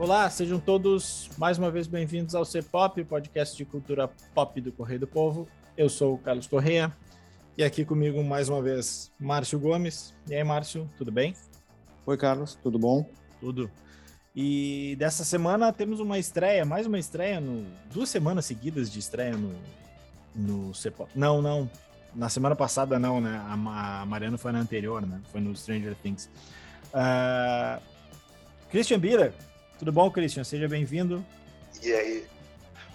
Olá, sejam todos mais uma vez bem-vindos ao C-Pop, podcast de cultura pop do Correio do Povo. Eu sou o Carlos Correia e aqui comigo mais uma vez Márcio Gomes. E aí, Márcio, tudo bem? Oi, Carlos, tudo bom? Tudo. E dessa semana temos uma estreia, mais uma estreia, no, duas semanas seguidas de estreia no, no C-Pop. Não, não, na semana passada não, né? A, a Mariana foi na anterior, né? Foi no Stranger Things. Uh, Christian Bira, tudo bom, Christian? Seja bem-vindo. E aí,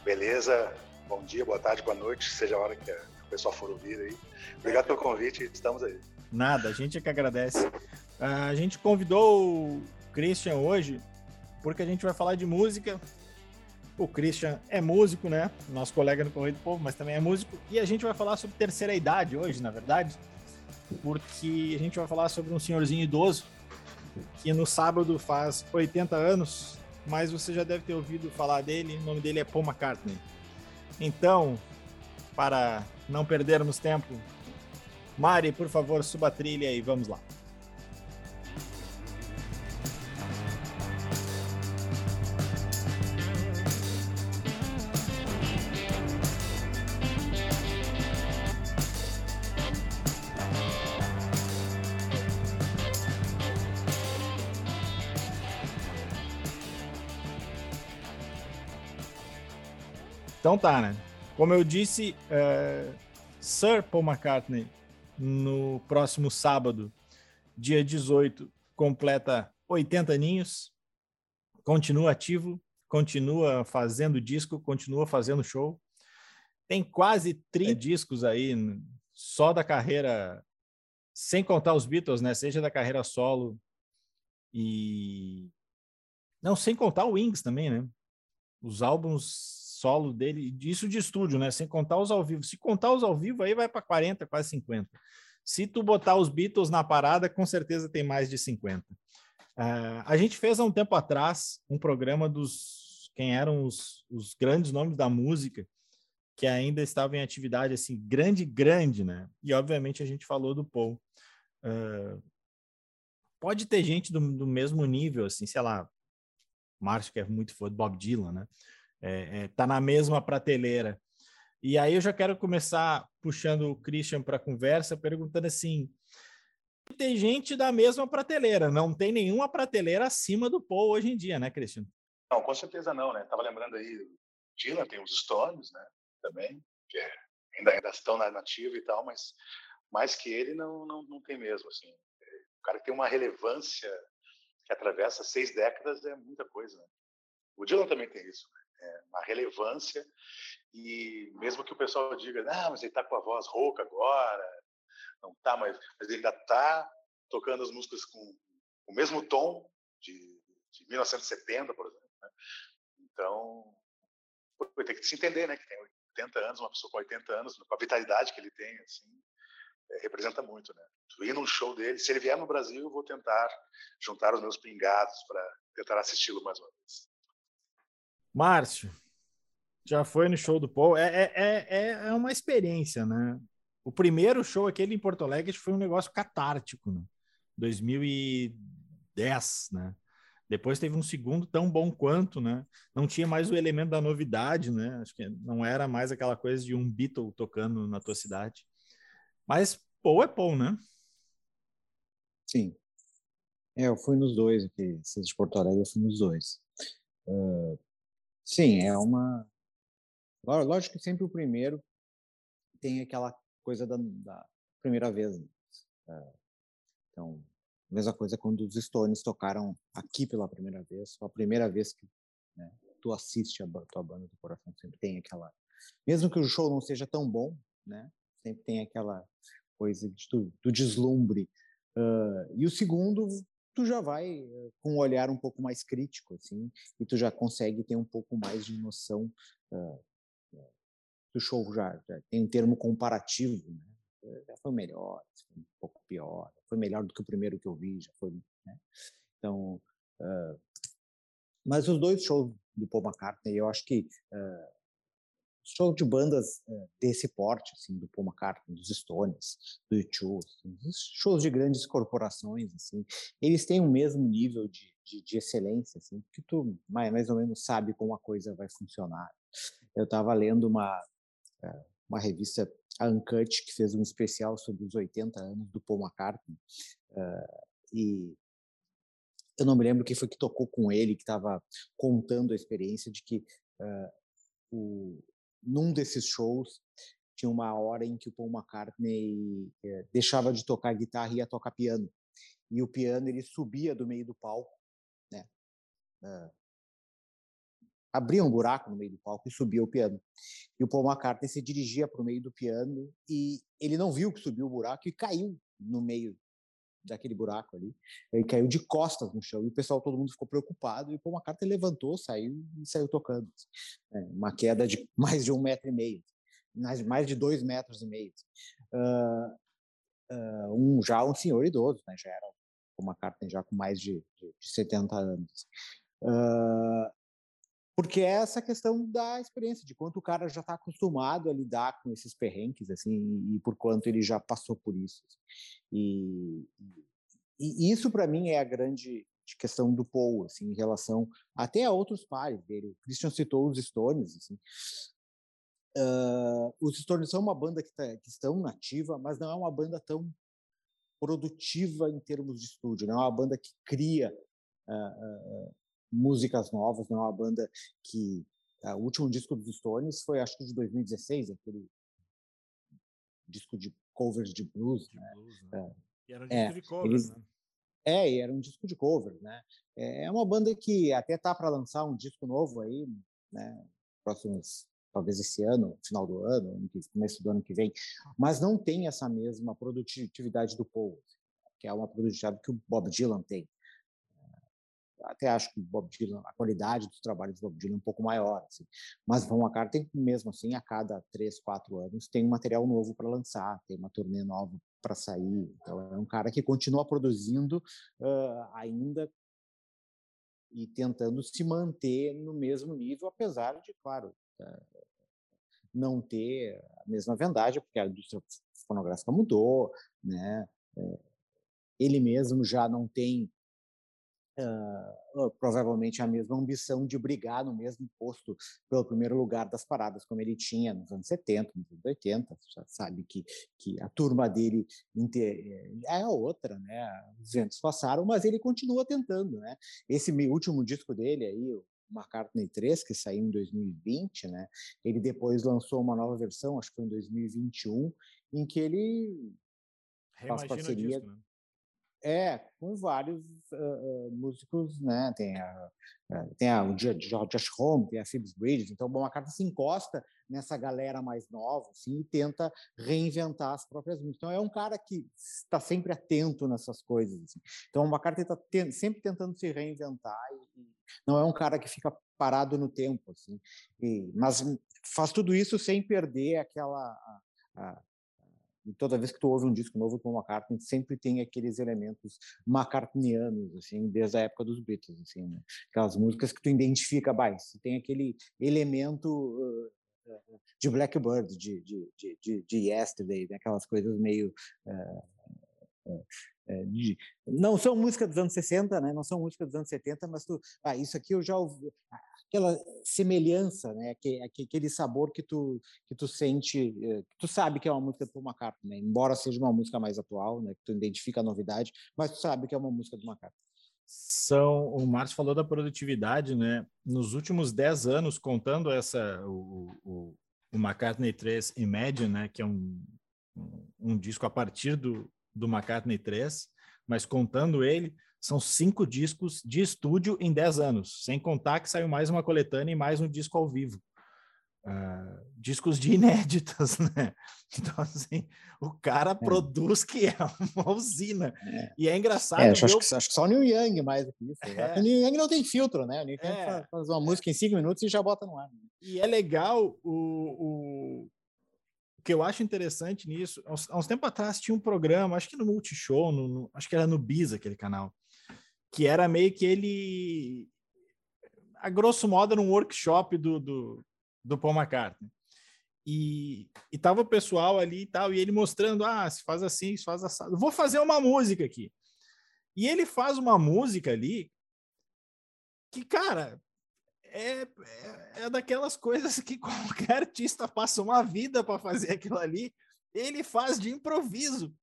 beleza? Bom dia, boa tarde, boa noite, seja a hora que o pessoal for ouvir aí. Obrigado pelo convite, estamos aí. Nada, a gente é que agradece. A gente convidou o Christian hoje porque a gente vai falar de música. O Christian é músico, né? Nosso colega no Correio do Povo, mas também é músico. E a gente vai falar sobre terceira idade hoje, na verdade, porque a gente vai falar sobre um senhorzinho idoso que no sábado faz 80 anos, mas você já deve ter ouvido falar dele. O nome dele é Paul McCartney. Então, para não perdermos tempo, Mari, por favor, suba a trilha e vamos lá. Então tá, né? Como eu disse, é, Sir Paul McCartney, no próximo sábado, dia 18, completa 80 aninhos, continua ativo, continua fazendo disco, continua fazendo show. Tem quase 30 discos aí, só da carreira, sem contar os Beatles, né? Seja da carreira solo e. Não, sem contar o Wings também, né? Os álbuns solo dele, isso de estúdio, né? Sem contar os ao vivo. Se contar os ao vivo, aí vai para 40, quase 50. Se tu botar os Beatles na parada, com certeza tem mais de 50. Uh, ah, a gente fez há um tempo atrás um programa dos quem eram os, os grandes nomes da música que ainda estavam em atividade assim grande, grande, né? E obviamente a gente falou do Paul. Uh, pode ter gente do, do mesmo nível, assim, sei lá, Márcio que é muito fã do Bob Dylan, né? É, é, tá na mesma prateleira. E aí eu já quero começar puxando o Christian para a conversa, perguntando assim: tem gente da mesma prateleira, não tem nenhuma prateleira acima do Paul hoje em dia, né, Christian? Não, com certeza não, né? Tava lembrando aí, Dylan tem os Stones, né? Também, que é, ainda, ainda estão na nativa e tal, mas mais que ele não, não, não tem mesmo, assim. O cara que tem uma relevância que atravessa seis décadas é muita coisa, né? O Dylan também tem isso, né? É, uma relevância e mesmo que o pessoal diga, não, mas ele está com a voz rouca agora, não tá, mas, mas ele ainda está tocando as músicas com o mesmo tom de, de 1970, por exemplo. Né? Então, tem que se entender, né, que tem 80 anos, uma pessoa com 80 anos, com a vitalidade que ele tem, assim, é, representa muito, né? Ir num show dele, se ele vier no Brasil, eu vou tentar juntar os meus pingados para tentar assisti-lo mais uma vez. Márcio, já foi no show do Paul. É, é, é, é uma experiência, né? O primeiro show aquele em Porto Alegre foi um negócio catártico, né? 2010, né? Depois teve um segundo tão bom quanto, né? Não tinha mais o elemento da novidade, né? Acho que não era mais aquela coisa de um Beatle tocando na tua cidade. Mas Paul é Paul, né? Sim. É, eu fui nos dois aqui, esses de Porto Alegre, eu fui nos dois. Uh, Sim, é uma. Lógico que sempre o primeiro tem aquela coisa da, da primeira vez. Né? É, então, mesma coisa quando os Stones tocaram aqui pela primeira vez, a primeira vez que né, tu assiste a tua banda do coração, sempre tem aquela. Mesmo que o show não seja tão bom, né? Sempre tem aquela coisa de, do, do deslumbre. Uh, e o segundo tu já vai eh, com um olhar um pouco mais crítico, assim, e tu já consegue ter um pouco mais de noção uh, do show já, já, tem um termo comparativo, né? Já foi melhor, foi um pouco pior, foi melhor do que o primeiro que eu vi, já foi, né? Então, uh, mas os dois shows do Paul McCartney, eu acho que uh, show de bandas uh, desse porte, assim, do Paul McCartney, dos Stones, do U2, assim, shows de grandes corporações, assim, eles têm o mesmo nível de, de, de, excelência, assim, que tu mais, mais ou menos sabe como a coisa vai funcionar. Eu estava lendo uma, eh, uma revista, a Uncut, que fez um especial sobre os 80 anos do Paul McCartney, uh, e eu não me lembro quem foi que tocou com ele, que estava contando a experiência de que uh, o, num desses shows tinha uma hora em que o Paul McCartney uh, deixava de tocar guitarra e ia tocar piano. E o piano ele subia do meio do palco, né? Uh, abria um buraco no meio do palco e subia o piano. E o Paul McCartney se dirigia para o meio do piano e ele não viu que subiu o buraco e caiu no meio daquele buraco ali. Ele caiu de costas no chão e o pessoal, todo mundo ficou preocupado. E o Paul McCartney levantou, saiu e saiu tocando. É, uma queda de mais de um metro e meio, mais, de dois metros e meio. Uh, uh, um, já um senhor idoso, né? já era o McCartney já com mais de, de, de 70 anos. Uh, porque é essa questão da experiência, de quanto o cara já está acostumado a lidar com esses perrengues, assim, e, por quanto ele já passou por isso. Assim. E, e, isso, para mim, é a grande questão do Paul, assim, em relação até a outros pares dele. O Christian citou os Stones, assim. Uh, os Stones são uma banda que, tá, que estão nativa, mas não é uma banda tão produtiva em termos de estúdio, não é uma banda que cria uh, uh, músicas novas, não é uma banda que uh, o último disco dos Stones foi acho que de 2016, aquele disco de covers de blues, de né? Blues, né? É, e era um disco é, de covers, eles, né? É, e era um disco de covers, né? É, é uma banda que até tá para lançar um disco novo aí, né? Próximos talvez esse ano, final do ano, começo do ano que vem, mas não tem essa mesma produtividade do Paul, que é uma produtividade que o Bob Dylan tem até acho que Bob Dylan, a qualidade dos trabalhos do Bob Dylan é um pouco maior, assim. mas Paul McCartney, mesmo assim, a cada três, quatro anos, tem um material novo para lançar, tem uma turnê nova para sair. Então, é um cara que continua produzindo uh, ainda e tentando se manter no mesmo nível, apesar de, claro, uh, não ter a mesma vendagem, porque a indústria fonográfica mudou, né? Uh, ele mesmo já não tem Uh, provavelmente a mesma ambição de brigar no mesmo posto pelo primeiro lugar das paradas, como ele tinha nos anos 70, nos anos 80. Já sabe que, que a turma dele é, é outra, né? Os ventos passaram, mas ele continua tentando, né? Esse último disco dele aí, o McCartney 3, que saiu em 2020, né? Ele depois lançou uma nova versão, acho que foi em 2021, em que ele faz parceria. Disco, né? É, com vários uh, músicos, né? Tem a, tem a, o Josh Home, tem a Phoebe Bridges, então o McCartney se encosta nessa galera mais nova, assim, e tenta reinventar as próprias músicas. Então é um cara que está sempre atento nessas coisas. Assim. Então o McCartney está sempre tentando se reinventar e, e, não é um cara que fica parado no tempo, assim. E, mas faz tudo isso sem perder aquela a, e toda vez que tu ouve um disco novo com McCartney, sempre tem aqueles elementos McCartneyanos, assim, desde a época dos Beatles, assim, né? Aquelas músicas que tu identifica, mais, tem aquele elemento uh, de Blackbird, de, de, de, de, Yesterday, né? aquelas coisas meio... Uh, uh, de, não são músicas dos anos 60, né? não são músicas dos anos 70, mas tu, ah, isso aqui eu já ouvi, aquela semelhança, né? aquele sabor que tu, que tu sente, eh, que tu sabe que é uma música do Paul McCartney, né? embora seja uma música mais atual, né? que tu identifica a novidade, mas tu sabe que é uma música do McCartney. São, o Márcio falou da produtividade, né? Nos últimos 10 anos, contando essa, o, o, o McCartney 3 Imagine, né? Que é um, um disco a partir do, do McCartney 3, mas contando ele, são cinco discos de estúdio em dez anos, sem contar que saiu mais uma coletânea e mais um disco ao vivo. Uh, discos de inéditas, né? Então, assim, o cara é. produz que é uma usina. É. E é engraçado. É, acho, eu... que, acho, que, só o Neil Young mais do que isso. É. O Neil Young não tem filtro, né? O Neil Young é. faz uma música em cinco minutos e já bota no ar. E é legal o, o, que eu acho interessante nisso, há uns, tempos atrás tinha um programa, acho que no Multishow, no, no, acho que era no Bis aquele canal, que era meio que ele, a grosso modo, era um workshop do, do, do Paul McCartney. E, e tava o pessoal ali e tal, e ele mostrando, ah, se faz assim, se faz assado. Vou fazer uma música aqui. E ele faz uma música ali que, cara, é, é, é daquelas coisas que qualquer artista passa uma vida para fazer aquilo ali, ele faz de improviso.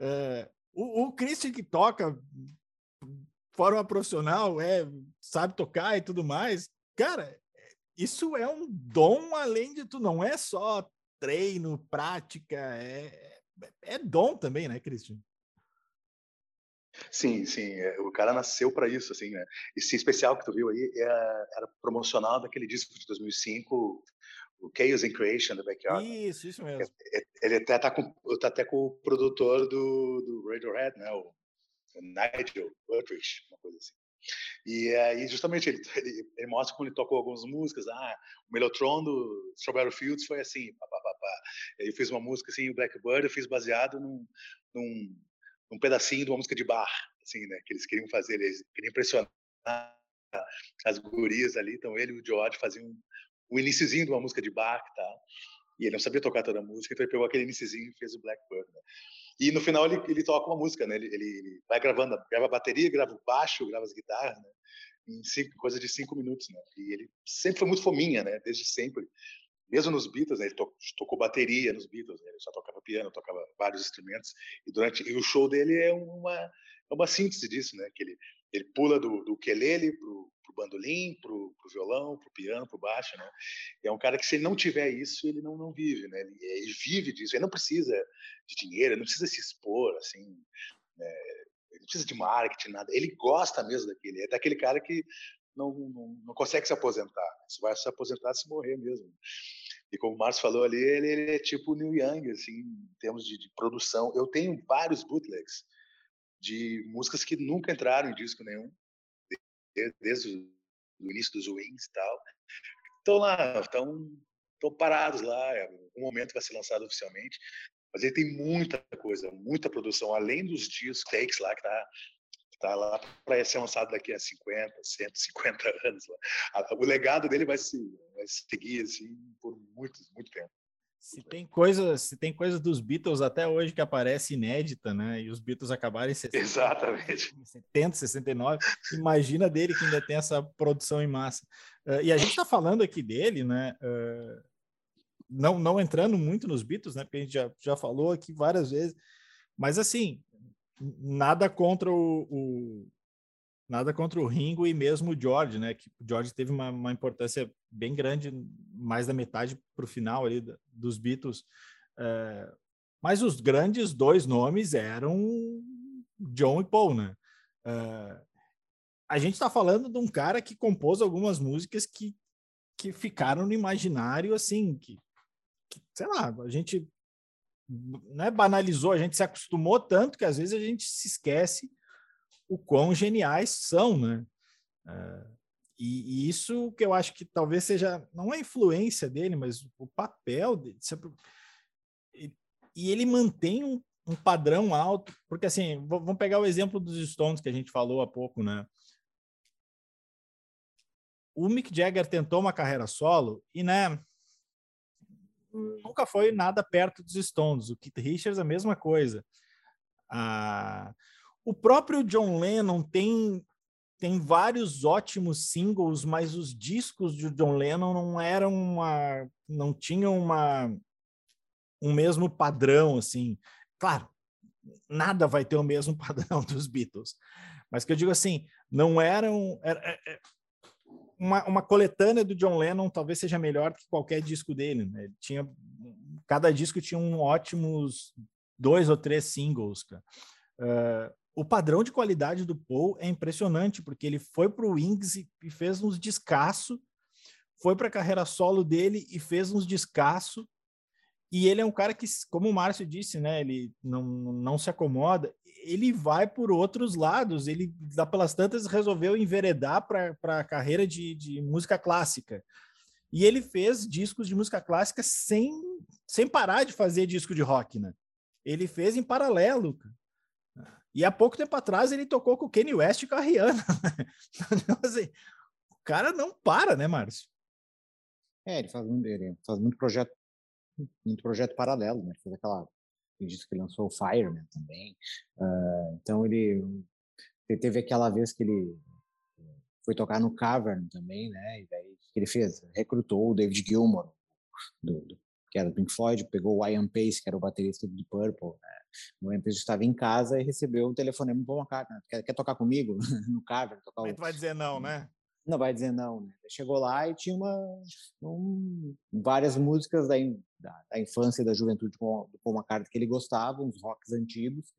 É, o, o Christian que toca forma profissional, é, sabe tocar e tudo mais, cara, isso é um dom além de tudo, não é só treino, prática, é, é dom também, né, Christian? Sim, sim. É, o cara nasceu para isso, assim, né? Esse especial que tu viu aí era, é, era promocional daquele disco de 2005, o Chaos in Creation, do Backyard. Isso, isso mesmo. Ele até tá com, tá até com o produtor do, do Radiohead, né? O Nigel Buttrich, uma coisa assim. E aí, justamente, ele, ele, ele, mostra como ele tocou algumas músicas. Ah, o Melotron do Strawberry Fields foi assim, pá, pá, pá, pá. Eu fiz uma música assim, o Blackbird, eu fiz baseado num, num um pedacinho de uma música de bar, assim, né? Que eles queriam fazer, eles queriam impressionar as gurias ali. Então ele e o George faziam um iniciozinho de uma música de bar e tal. E ele não sabia tocar toda a música, então ele pegou aquele iniciozinho e fez o Blackbird. Né? E no final ele, ele toca uma música, né? Ele, ele, ele, vai gravando, grava a bateria, grava o baixo, grava as guitarras, né? Em cinco, coisa de cinco minutos, né? E ele sempre foi muito fominha, né? Desde sempre mesmo nos Beatles, né, ele to tocou bateria nos Beatles, né, ele só tocava piano, tocava vários instrumentos, e durante e o show dele é uma é uma síntese disso, né, que ele ele pula do, do ukulele pro, pro bandolim, pro, pro violão, pro piano, pro baixo, né, é um cara que se ele não tiver isso, ele não não vive, né, ele, ele vive disso, ele não precisa de dinheiro, ele não precisa se expor, assim, né, ele não precisa de marketing, nada, ele gosta mesmo daquele, é daquele cara que não, não, não consegue se aposentar. Você vai se aposentar se morrer mesmo. E como o Márcio falou ali, ele, ele, é tipo Neil Young, assim, em termos de, de, produção. Eu tenho vários bootlegs de músicas que nunca entraram em disco nenhum, desde, o início dos Wings e tal. Estão lá, estão, parados lá. Um momento vai ser lançado oficialmente. Mas ele tem muita coisa, muita produção, além dos discos, takes lá, que tá está lá para ser lançado daqui a 50, 150 anos. O legado dele vai, se, vai seguir assim por muito, muito tempo. Se tem coisas, se tem coisas dos Beatles até hoje que aparece inédita, né? E os Beatles acabaram em 60, Exatamente. 70, 69. Imagina dele que ainda tem essa produção em massa. Uh, e a gente está falando aqui dele, né? Uh, não, não entrando muito nos Beatles, né? Porque a gente já, já falou aqui várias vezes. Mas assim, nada contra o, o, nada contra o Ringo e mesmo o George, né? Que o George teve uma, uma importância bem grande, mais da metade para o final ali dos Beatles. É, mas os grandes dois nomes eram John e Paul, né? É, a gente está falando de um cara que compôs algumas músicas que, que ficaram no imaginário, assim, que, que sei lá, a gente né, banalizou, a gente se acostumou tanto que às vezes a gente se esquece o quão geniais são, né? Uh, e, e, isso que eu acho que talvez seja, não a influência dele, mas o papel dele. E ele mantém um, um padrão alto, porque assim, vamos pegar o exemplo dos Stones que a gente falou há pouco, né? O Mick Jagger tentou uma carreira solo e, né, nunca foi nada perto dos Stones. O Keith Richards, a mesma coisa. Ah, o próprio John Lennon tem tem vários ótimos singles, mas os discos de John Lennon não eram uma, não tinham uma um mesmo padrão assim. Claro, nada vai ter o mesmo padrão dos Beatles, mas que eu digo assim, não eram era, é, é, uma, uma coletânea do John Lennon talvez seja melhor que qualquer disco dele. Né? tinha cada disco tinha um ótimos dois ou três singles. Uh, o padrão de qualidade do Paul é impressionante porque ele foi para o Wings e, e fez uns descasso, foi para a carreira solo dele e fez uns descasso. E ele é um cara que, como o Márcio disse, né, ele não, não se acomoda ele vai por outros lados. Ele, lá pelas tantas, resolveu enveredar para a carreira de, de música clássica. E ele fez discos de música clássica sem, sem parar de fazer disco de rock, né? Ele fez em paralelo. E há pouco tempo atrás ele tocou com o Kanye West e com a Rihanna. Então, assim, o cara não para, né, Márcio? É, ele faz, ele faz muito projeto, muito projeto paralelo, né? Ele fez aquela disse que lançou o Fireman também. Uh, então ele, ele, teve aquela vez que ele foi tocar no Cavern também, né? E daí o que ele fez? Recrutou o David Gilmour, do, do, que era do Pink Floyd, pegou o Ian Pace, que era o baterista do Purple. Né? O Ian Pace estava em casa e recebeu um telefonema do Paul McCartney. Quer, quer tocar comigo no Cavern? Tocar Mas tu vai dizer não, né? Não vai dizer não, né? Chegou lá e tinha uma, um, várias músicas da, da, da, infância e da juventude do Paul McCartney que ele gostava, uns rocks antigos,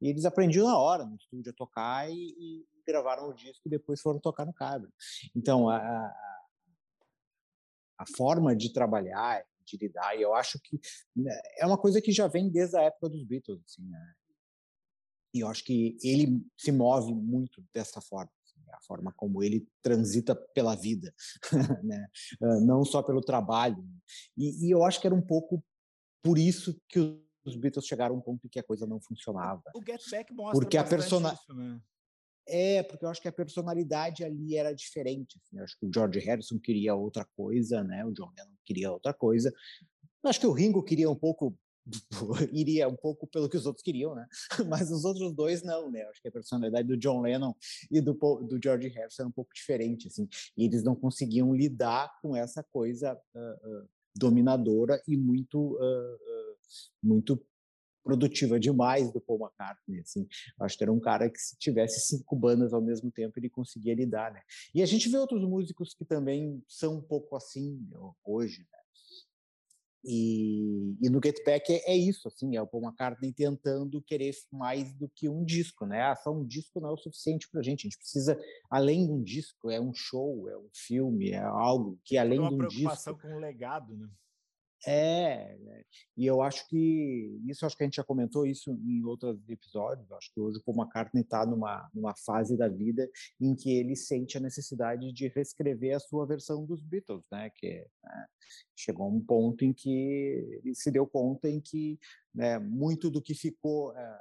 e eles aprendiam na hora no estúdio a tocar e, e gravaram o disco e depois foram tocar no Cavern. Então, a, a, forma de trabalhar, de lidar, e eu acho que né, é uma coisa que já vem desde a época dos Beatles, assim, né? E eu acho que ele se move muito dessa forma a forma como ele transita pela vida, né? não só pelo trabalho. E, e, eu acho que era um pouco por isso que os Beatles chegaram a um ponto em que a coisa não funcionava. O Get Back mostra porque a persona... Isso, né? É, porque eu acho que a personalidade ali era diferente. Assim. Eu acho que o George Harrison queria outra coisa, né? O John Lennon queria outra coisa. Eu acho que o Ringo queria um pouco iria um pouco pelo que os outros queriam, né? Mas os outros dois não, né? Acho que a personalidade do John Lennon e do, do George Harrison era um pouco diferente, assim. E eles não conseguiam lidar com essa coisa uh, uh, dominadora e muito, uh, muito produtiva demais do Paul McCartney, assim. Acho que era um cara que se tivesse cinco bandas ao mesmo tempo ele conseguia lidar, né? E a gente vê outros músicos que também são um pouco assim hoje, né? E, e, no Get Back é, é, isso, assim, é o Paul McCartney tentando querer mais do que um disco, né? Ah, só um disco não é o suficiente para a gente. A gente precisa, além de um disco, é um show, é um filme, é algo que além de um disco. Uma preocupação com o legado, né? É, né, e eu acho que isso acho que a gente já comentou isso em outros episódios. Acho que hoje o Paul McCartney está numa numa fase da vida em que ele sente a necessidade de reescrever a sua versão dos Beatles, né? Que né, chegou um ponto em que ele se deu conta em que né, muito do que ficou é,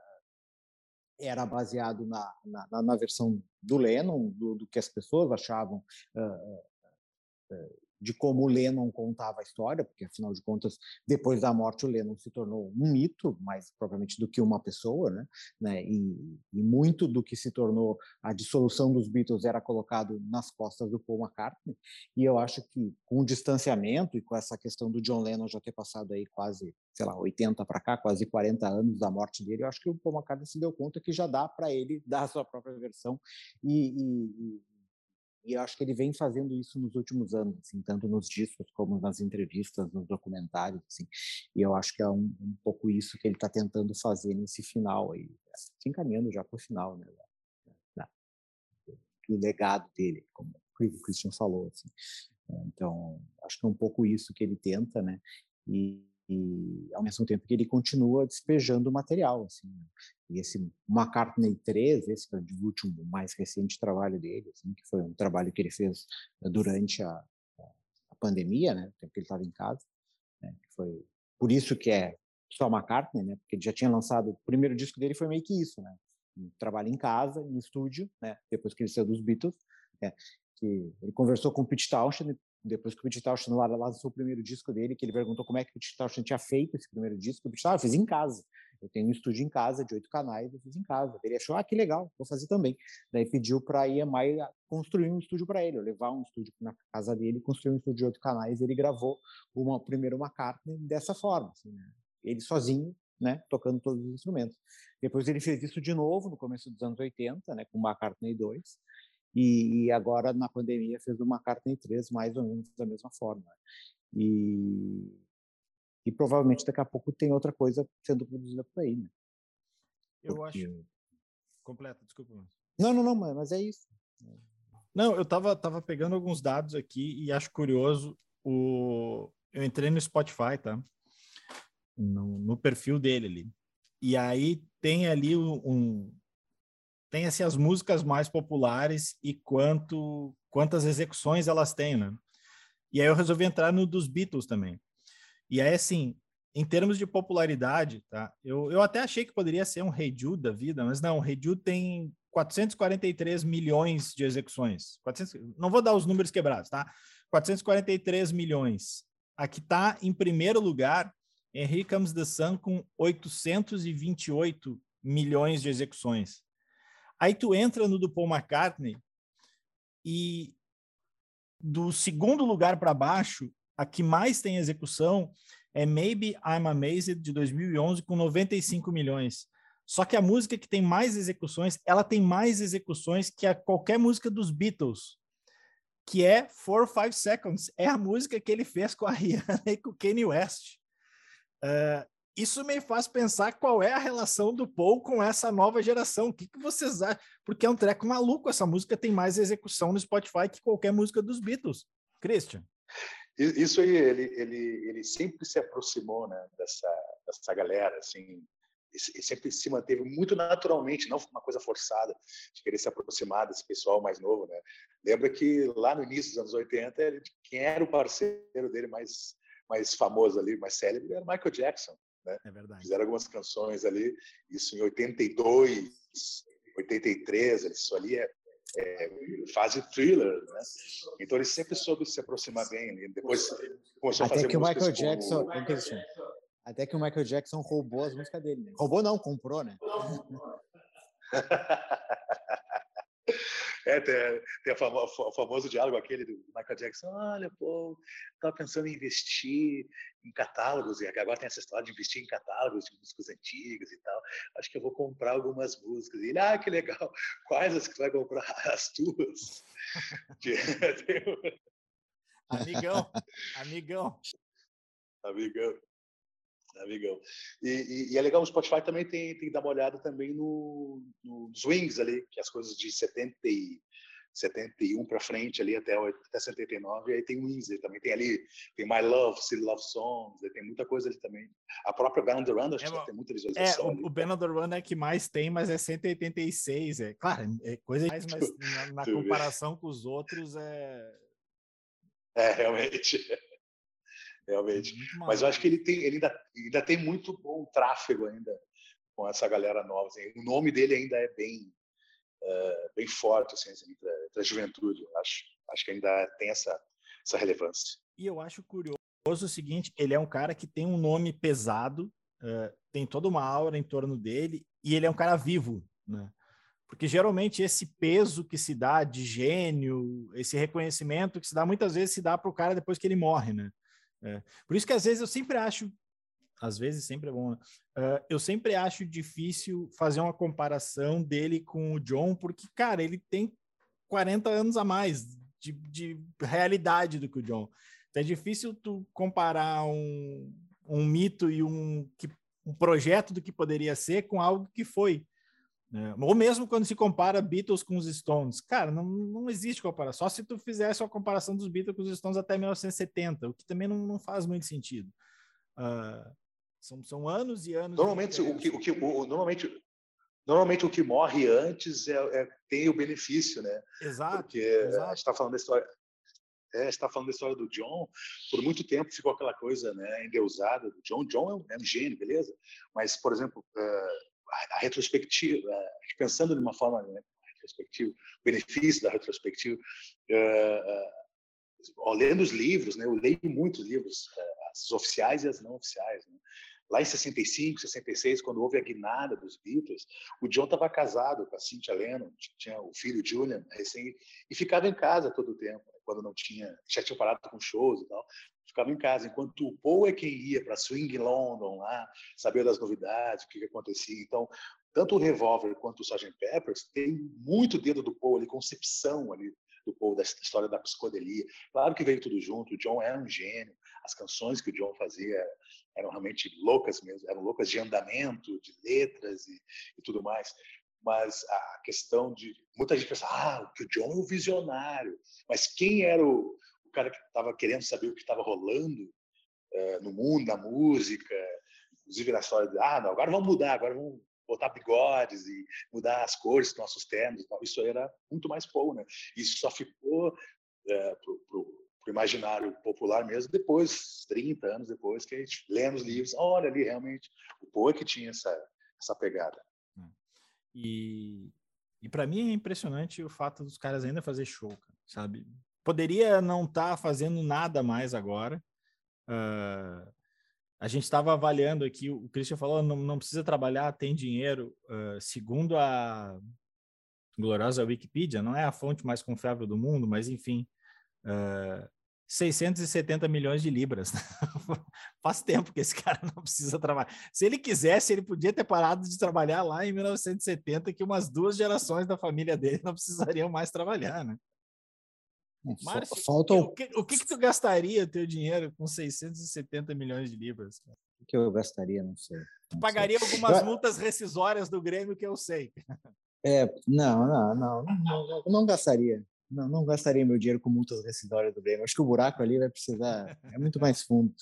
era baseado na, na, na, versão do Lennon, do, do que as pessoas achavam uh, uh, de como o Lennon contava a história, porque afinal de contas, depois da morte o Lennon se tornou um mito, mais provavelmente do que uma pessoa, né? né? E, e, muito do que se tornou a dissolução dos Beatles era colocado nas costas do Paul McCartney. E eu acho que com o distanciamento e com essa questão do John Lennon já ter passado aí quase, sei lá, 80 para cá, quase 40 anos da morte dele, eu acho que o Paul McCartney se deu conta que já dá para ele dar a sua própria versão e e eu acho que ele vem fazendo isso nos últimos anos, assim, tanto nos discos como nas entrevistas, nos documentários, assim. E eu acho que é um, um pouco isso que ele está tentando fazer nesse final aí, se encaminhando já para o final, né? Da, do legado dele, como o Christian falou, assim. Então, acho que é um pouco isso que ele tenta, né? E, e ao mesmo tempo que ele continua despejando material, assim. Né? E esse McCartney 3, esse é o último, mais recente trabalho dele, assim, que foi um trabalho que ele fez eh, durante a, a pandemia, né, o tempo que ele estava em casa, né, foi por isso que é só McCartney, né, porque ele já tinha lançado, o primeiro disco dele foi meio que isso, né, um trabalho em casa, em estúdio, né, depois que ele saiu dos Beatles, né, que ele conversou com o Pete Townshend, depois que o Pete Townshend lançou o primeiro disco dele, que ele perguntou como é que o Pete Townshend tinha feito esse primeiro disco, o Pete ah, fez em casa. Eu tenho um estúdio em casa de oito canais, eu fiz em casa. Ele achou, ah, que legal, vou fazer também. Daí pediu para a EMI construir um estúdio para ele, eu levar um estúdio na casa dele, construir um estúdio de oito canais. Ele gravou uma primeiro uma carta dessa forma, assim, né? ele sozinho, né, tocando todos os instrumentos. Depois ele fez isso de novo no começo dos anos 80, né, com McCartney 2. E, e agora na pandemia fez uma McCartney 3 mais ou menos da mesma forma. E e provavelmente daqui a pouco tem outra coisa sendo produzida por aí, né? Eu Porque... acho. Completa, desculpa. Não, não, não, mas é isso. Não, eu tava, tava pegando alguns dados aqui e acho curioso o. Eu entrei no Spotify, tá? No, no perfil dele ali. E aí tem ali um. Tem assim, as músicas mais populares e quanto quantas execuções elas têm, né? E aí eu resolvi entrar no dos Beatles também. E aí, assim, em termos de popularidade, tá? Eu, eu até achei que poderia ser um Jude da vida, mas não, o Jude tem 443 milhões de execuções. 400, não vou dar os números quebrados, tá? 443 milhões. Aqui tá em primeiro lugar Henry Comes the Sun com 828 milhões de execuções. Aí tu entra no do Paul McCartney, e do segundo lugar para baixo, a que mais tem execução é Maybe I'm Amazed de 2011 com 95 milhões. Só que a música que tem mais execuções, ela tem mais execuções que a qualquer música dos Beatles, que é Four or Five Seconds. É a música que ele fez com a Rihanna e com o Kanye West. Uh, isso me faz pensar qual é a relação do Paul com essa nova geração. O que, que vocês acham? Porque é um treco maluco. Essa música tem mais execução no Spotify que qualquer música dos Beatles. Christian. Isso aí, ele, ele, ele sempre se aproximou né, dessa, dessa galera, assim, e sempre se manteve muito naturalmente, não uma coisa forçada, de querer se aproximar desse pessoal mais novo, né? Lembra que lá no início dos anos 80, ele, quem era o parceiro dele mais, mais famoso ali, mais célebre, era Michael Jackson, né? É verdade. Fizeram algumas canções ali, isso em 82, 83, isso ali é, é fase thriller, né? Então ele sempre soube se aproximar bem. Depois começou Até a fazer que o Michael Jackson, como... Até que o Michael Jackson roubou as músicas dele. Né? Roubou não, comprou, né? É, tem, tem o famoso diálogo aquele do Michael Jackson, olha, pô, estava pensando em investir em catálogos, e agora tem essa história de investir em catálogos de músicas antigas e tal, acho que eu vou comprar algumas músicas. E ele, ah, que legal, quais as que você vai comprar? As tuas. amigão, amigão. Amigão. Amigão. E, e, e, é legal, o Spotify também tem, tem que dar uma olhada também no, no Swings ali, que é as coisas de 70 e, 71 para frente ali até, até 79, e aí tem o Windsor também, tem ali, tem My Love, City Love Songs, tem muita coisa ali também. A própria Band on the Run, acho é, que tem muita visualização. É, o, o Band on the Run é que mais tem, mas é 186, é claro, é coisa mais, mas na, na comparação com os outros é... É, realmente realmente. Mas eu acho que ele tem, ele ainda, ainda tem muito bom tráfego ainda com essa galera nova. Assim. O nome dele ainda é bem, uh, bem forte assim, assim, entre, a juventude. Eu acho, acho que ainda tem essa, essa relevância. E eu acho curioso o seguinte: ele é um cara que tem um nome pesado, uh, tem toda uma aura em torno dele e ele é um cara vivo, né? Porque geralmente esse peso que se dá de gênio, esse reconhecimento que se dá, muitas vezes se dá para o cara depois que ele morre, né? É. Por isso que às vezes eu sempre acho, às vezes sempre é bom, né? uh, eu sempre acho difícil fazer uma comparação dele com o John, porque, cara, ele tem 40 anos a mais de, de realidade do que o John. Então é difícil tu comparar um, um mito e um, um projeto do que poderia ser com algo que foi. Né? Ou mesmo quando se compara Beatles com os Stones. Cara, não, não existe comparação. Só se tu fizesse uma comparação dos Beatles com os Stones até 1970, o que também não, não faz muito sentido. Uh, são, são anos e anos. Normalmente, o que, o que, o, normalmente, normalmente o que morre antes é, é, tem o benefício, né? Exato. Porque exato. a gente está falando da história. É, está falando da história do John, por muito tempo ficou aquela coisa né, endeusada do John. John é um, é um gênio, beleza? Mas, por exemplo, uh, a, retrospectiva, pensando de uma forma né, retrospectiva, o benefício da retrospectiva, uh, uh, lendo os livros, né, eu leio muitos livros, uh, as oficiais e as não oficiais. Né? Lá em 65, 66, quando houve a guinada dos Beatles, o John estava casado com a Cynthia Lennon, tinha o filho Julian, recém, e ficava em casa todo o tempo, né, quando não tinha, já tinha parado com shows e tal ficava em casa, enquanto o Paul é quem ia para Swing London lá, saber das novidades, o que, que acontecia. Então, tanto o Revolver quanto o Sgt. Peppers tem muito dedo do Paul ali, concepção ali do Paul, da história da psicodelia. Claro que veio tudo junto, o John era um gênio, as canções que o John fazia eram realmente loucas mesmo, eram loucas de andamento, de letras e, e tudo mais. Mas a questão de. Muita gente pensa, ah, que o John é o visionário. Mas quem era o, cara que estava querendo saber o que estava rolando é, no mundo da música, inclusive na história de, ah, não, agora vamos mudar, agora vamos botar bigodes e mudar as cores dos nossos ternos. Isso era muito mais Paul, né? Isso só ficou é, pro, pro, pro, imaginário popular mesmo depois, 30 anos depois, que a gente lê nos livros, olha ali, realmente, o é que tinha essa, essa pegada. Hum. E, e para mim é impressionante o fato dos caras ainda fazer show, sabe? poderia não estar tá fazendo nada mais agora. Uh, a gente estava avaliando aqui, o Christian falou, não, não precisa trabalhar, tem dinheiro. Uh, segundo a, gloriosa Wikipedia, não é a fonte mais confiável do mundo, mas enfim, uh, 670 milhões de libras. Faz tempo que esse cara não precisa trabalhar. Se ele quisesse, ele podia ter parado de trabalhar lá em 1970, que umas duas gerações da família dele não precisariam mais trabalhar, né? É, Márcio, Falta o que, o que, que tu gastaria teu dinheiro com 670 milhões de libras? O que eu gastaria, não sei. Tu pagaria sei. algumas eu... multas rescisórias do Grêmio que eu sei. É, não, não, não, não, não, não gastaria. Não, não gastaria meu dinheiro com multas rescisórias do Grêmio. Acho que o buraco ali vai precisar. É muito mais fundo.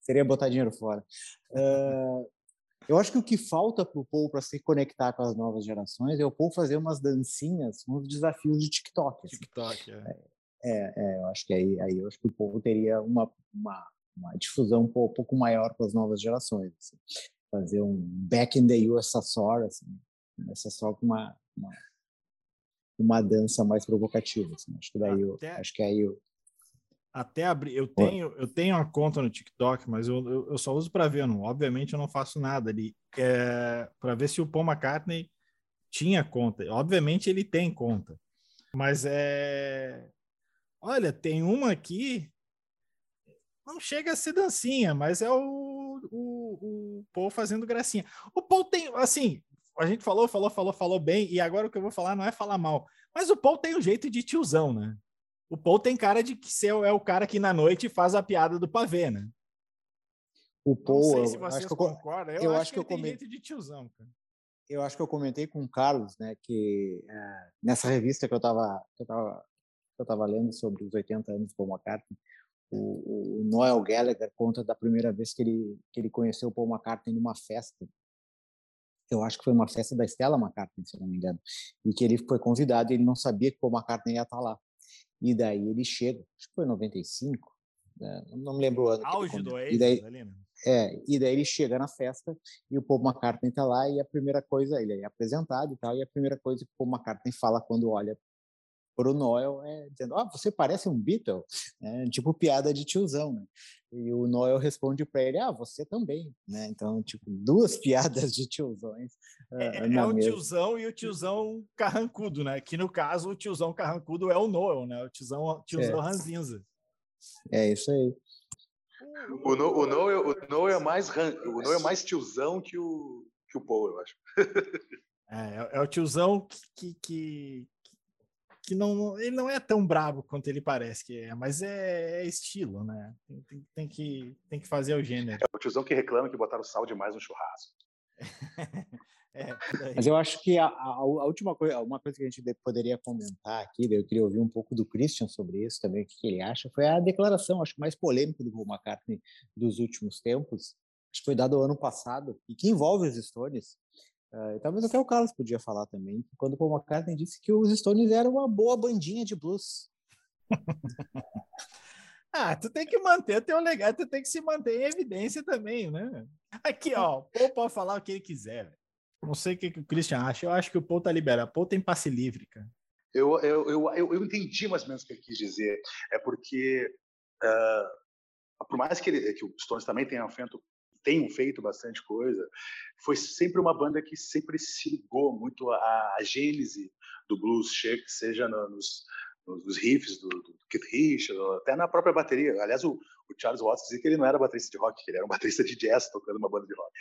Seria botar dinheiro fora. Uh, eu acho que o que falta para o Paul para se conectar com as novas gerações é o Paul fazer umas dancinhas, uns desafios de TikTok. Assim. TikTok, é. É, é, eu acho que aí, aí eu acho que o Paul teria uma, uma, uma difusão um pouco, um pouco, maior com as novas gerações. Assim. Fazer um back in the USSR, assim, só com uma, uma uma dança mais provocativa. Assim. Acho que daí eu, acho que aí eu até abrir, eu tenho, eu tenho uma conta no TikTok, mas eu, eu, eu só uso para ver, não. Obviamente eu não faço nada ali, é, para ver se o Paul McCartney tinha conta. Obviamente ele tem conta, mas é, olha, tem uma aqui, não chega a ser dancinha, mas é o, o, o Paul fazendo gracinha. O Paul tem, assim, a gente falou, falou, falou, falou bem, e agora o que eu vou falar não é falar mal. Mas o Paul tem um jeito de tiozão, né? O Paul tem cara de que é o cara que na noite faz a piada do pavê, né? O Paul, não sei se vocês acho concordam. Eu, eu acho, acho, que, que eu comentei jeito de tiozão, cara. Eu acho que eu comentei com o Carlos, né, que é, nessa revista que eu estava que eu tava, que eu tava lendo sobre os 80 anos do Paul McCartney, o, o Noel Gallagher conta da primeira vez que ele que ele conheceu o Paul McCartney numa festa eu acho que foi uma festa da Stella McCartney, se não me engano, e que ele foi convidado e ele não sabia que o Paul McCartney ia estar lá. E daí ele chega, acho que foi em 95, né? não me lembro o ano. Auge do Oasis, daí, né? É, e daí ele chega na festa e o Paul McCartney está lá e a primeira coisa, ele é apresentado e tal, e a primeira coisa que o Paul McCartney fala quando olha para o Noel é dizendo, ah, você parece um Beatle, é, tipo piada de tiozão, né? E o Noel responde para ele, ah, você também, né? Então, tipo, duas piadas de tiozões. É, é, é o tiozão e o tiozão carrancudo, né? Que no caso o tiozão carrancudo é o Noel, né? O tiozão, tiozão é. ranzinza. É isso aí. O, no, o, Noel, o Noel é mais o Noel é mais tiozão que o que o Paul, eu acho. É, é, é o tiozão que, que, que não, ele não é tão brabo quanto ele parece que é, mas é, é estilo, né? Tem, tem, tem, que, tem que fazer o gênero. É o tiozão que reclama que botaram sal demais no churrasco. é, mas eu acho que a, a, a, última coisa, uma coisa que a gente poderia comentar aqui, eu queria ouvir um pouco do Christian sobre isso também, o que ele acha, foi a declaração, acho que mais polêmica do Paul McCartney dos últimos tempos, acho que foi dado ano passado, e que envolve os Stones, Uh, talvez até o Carlos podia falar também, quando o Paul McCartney disse que os Stones eram uma boa bandinha de blues. ah, tu tem que manter teu legado, tu tem que se manter em evidência também, né? Aqui, ó, o Paul pode falar o que ele quiser. Não sei o que, que o Christian acha, eu acho que o Paul tá liberado. O Paul tem passe livre, cara. Eu, eu, eu, eu, eu entendi mais ou menos o que ele quis dizer. É porque, uh, por mais que, ele, que o Stones também tenha feito tenham feito bastante coisa, foi sempre uma banda que sempre se ligou muito à, à gênese do blues, seja nos, nos riffs do, do Keith Richards, até na própria bateria. Aliás, o, o, Charles Watts dizia que ele não era baterista de rock, que ele era um baterista de jazz tocando uma banda de rock.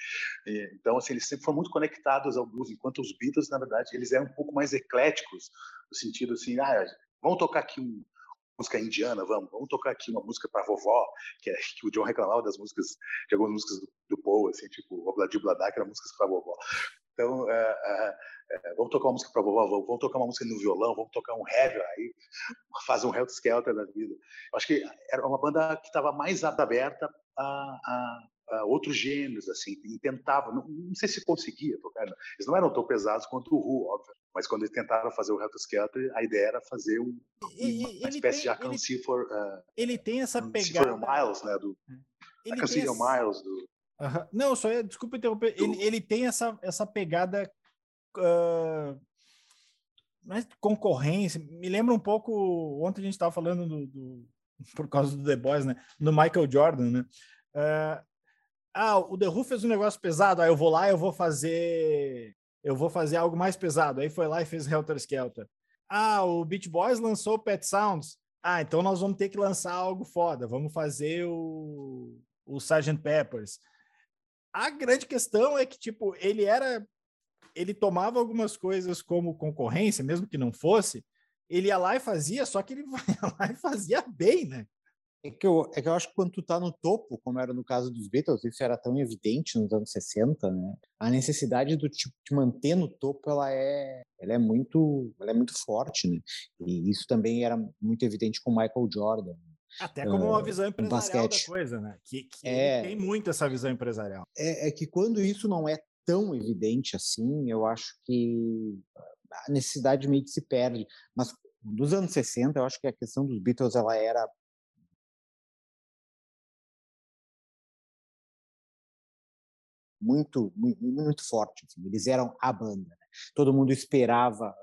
E, então, assim, eles sempre foram muito conectados ao blues, enquanto os Beatles, na verdade, eles eram um pouco mais ecléticos, no sentido assim, ah, vamos tocar aqui um, música indiana, vamos, vamos tocar aqui uma música para vovó, que, é, que o John reclamava das músicas, de algumas músicas do, do Paul, assim, tipo Obladi Bladá, que eram músicas para vovó. Então, é, é, é, vamos tocar uma música para vovó, vamos, vamos, tocar uma música no violão, vamos tocar um heavy, aí faz um Helter Skelter da vida. Acho que era uma banda que estava mais aberta a, a, a, outros gêneros, assim, e tentava, não, não, sei se conseguia tocar, eles não eram tão pesados quanto o Who, óbvio, mas quando eles tentaram fazer o Helter a ideia era fazer um, uma espécie tem, de Akan ele, for, uh, ele tem essa pegada... Miles, né? Do, é. ele tem essa... Miles do... Não, só é, desculpa interromper. Do... Ele, ele tem essa, essa pegada uh, concorrência. Me lembra um pouco. Ontem a gente estava falando do, do, por causa do The Boys, né? No Michael Jordan, né? Uh, ah, o The Who fez um negócio pesado, aí eu vou lá, eu vou fazer eu vou fazer algo mais pesado. Aí foi lá e fez Helter Skelter. Ah, o Beach Boys lançou Pet Sounds. Ah, então nós vamos ter que lançar algo foda. Vamos fazer o, o Sgt. Peppers. A grande questão é que, tipo, ele era. Ele tomava algumas coisas como concorrência, mesmo que não fosse, ele ia lá e fazia, só que ele ia lá e fazia bem, né? É que, eu, é que eu acho que quando tu tá no topo, como era no caso dos Beatles, isso era tão evidente nos anos 60, né? A necessidade do tipo de manter no topo, ela é, ela é muito, ela é muito forte, né? E isso também era muito evidente com Michael Jordan. Até como uma visão empresarial da coisa, né? Que, que é, tem muito essa visão empresarial. É, é que quando isso não é tão evidente assim, eu acho que a necessidade meio que se perde. Mas dos anos 60, eu acho que a questão dos Beatles ela era muito, muito, muito forte. Assim. Eles eram a banda. Né? Todo mundo esperava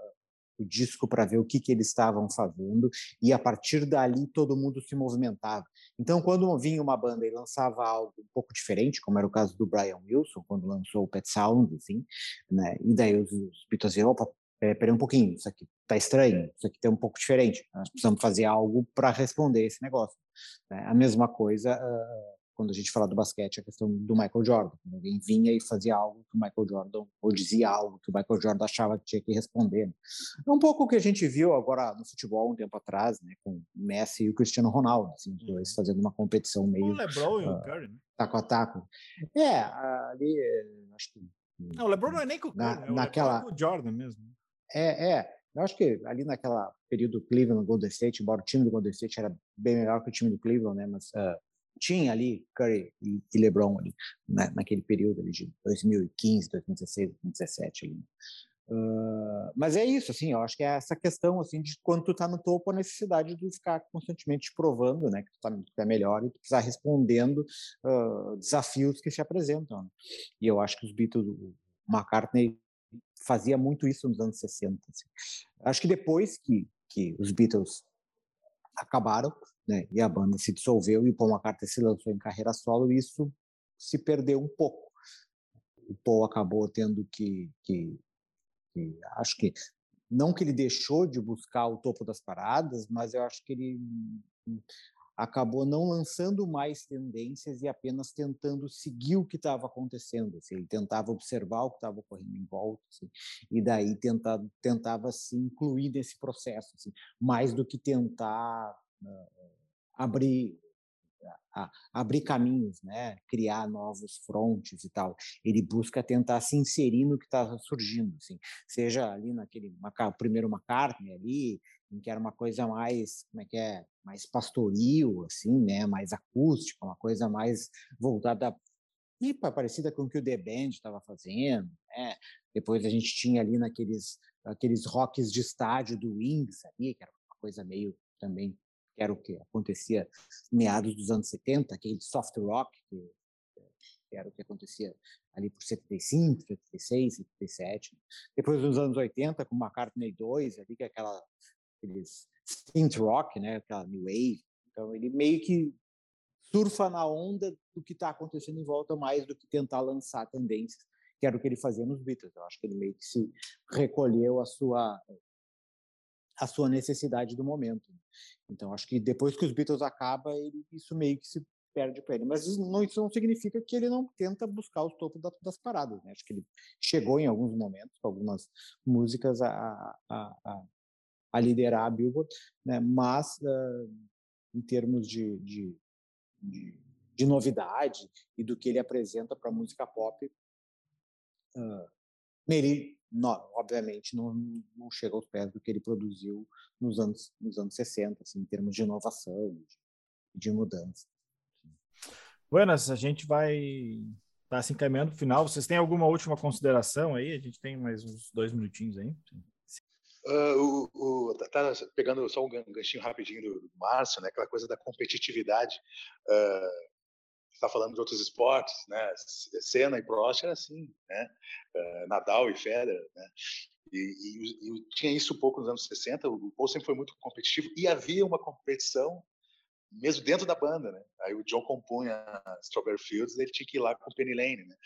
o disco para ver o que, que eles estavam fazendo e a partir dali todo mundo se movimentava. Então, quando vinha uma banda e lançava algo um pouco diferente, como era o caso do Brian Wilson, quando lançou o Pet Sound, assim, né? e daí os, os Beatles diziam, opa, é, peraí um pouquinho, isso aqui tá estranho, isso aqui tá um pouco diferente, nós precisamos fazer algo para responder esse negócio. Né? A mesma coisa uh, quando a gente fala do basquete, a questão do Michael Jordan. Alguém vinha e fazia algo que o Michael Jordan, ou dizia algo que o Michael Jordan achava que tinha que responder. Né? É um pouco o que a gente viu agora no futebol um tempo atrás, né, com o Messi e o Cristiano Ronaldo, assim, os dois uhum. fazendo uma competição meio. O LeBron uh, e o ah, Curry, né? Taco a taco. É, ali, acho que. Não, o LeBron não é nem com o Curry, na, é naquela... com o Jordan mesmo. É, é. Eu acho que ali naquela período Cleveland, Golden State, embora o time do Golden State era bem melhor que o time do Cleveland, né? Mas uh, tinha ali Curry e, LeBron ali, né, naquele período ali de 2015, 2016, 2017 ali. Uh, mas é isso, assim, eu acho que é essa questão, assim, de quando tu tá no topo, a necessidade de ficar constantemente provando, né, que tu, tá, tu é melhor e tu precisar respondendo uh, desafios que se apresentam. Né? E eu acho que os Beatles, o McCartney fazia muito isso nos anos 60. Assim. Acho que depois que, que os Beatles acabaram, né? E a banda se dissolveu e o Paul McCartney se lançou em carreira solo e isso se perdeu um pouco. O Paul acabou tendo que, que, que acho que não que ele deixou de buscar o topo das paradas, mas eu acho que ele acabou não lançando mais tendências e apenas tentando seguir o que estava acontecendo. Assim, ele tentava observar o que estava ocorrendo em volta, assim, e daí tenta, tentava se incluir nesse processo, assim, mais do que tentar abrir abrir caminhos, né, criar novos frontes e tal. Ele busca tentar se inserir no que está surgindo, assim, seja ali naquele primeiro McCartney ali, em que era uma coisa mais, como é que é, mais pastoril, assim, né, mais acústica, uma coisa mais voltada e parecida com o que o The Band estava fazendo, né? Depois a gente tinha ali naqueles aqueles rocks de estádio do Wings ali, que era uma coisa meio também que era o que acontecia meados dos anos 70, aquele soft rock, que, que era o que acontecia ali por 75, 76, 77. Depois dos anos 80, com McCartney 2, ali, que é aquela, aqueles synth rock, né, aquela new wave. Então, ele meio que surfa na onda do que está acontecendo em volta mais do que tentar lançar tendências, que era o que ele fazia nos Beatles. Eu acho que ele meio que se recolheu a sua a sua necessidade do momento. Então, acho que depois que os Beatles acaba, ele, isso meio que se perde para ele. Mas isso não, isso não, significa que ele não tenta buscar os topos das, das paradas. Né? Acho que ele chegou em alguns momentos, com algumas músicas, a, a, a, a liderar a Billboard, né? mas uh, em termos de, de, de, de, novidade e do que ele apresenta para a música pop, uh, ele não, obviamente não, não chega aos pés do que ele produziu nos anos, nos anos 60, assim, em termos de inovação, de, de mudança. Buenas, a gente vai estar tá se encaminhando para o final. Vocês têm alguma última consideração aí? A gente tem mais uns dois minutinhos aí. Uh, o, o, tá, tá pegando só um ganchinho rapidinho do, do Márcio, né? Aquela coisa da competitividade. Uh, está falando de outros esportes, né? Senna e Prost era assim, né? Uh, Nadal e Federer, né? E, e, e, tinha isso um pouco nos anos 60. O Paul sempre foi muito competitivo e havia uma competição mesmo dentro da banda, né? Aí o John compunha Strawberry Fields, ele tinha que ir lá com o Penny Lane, né?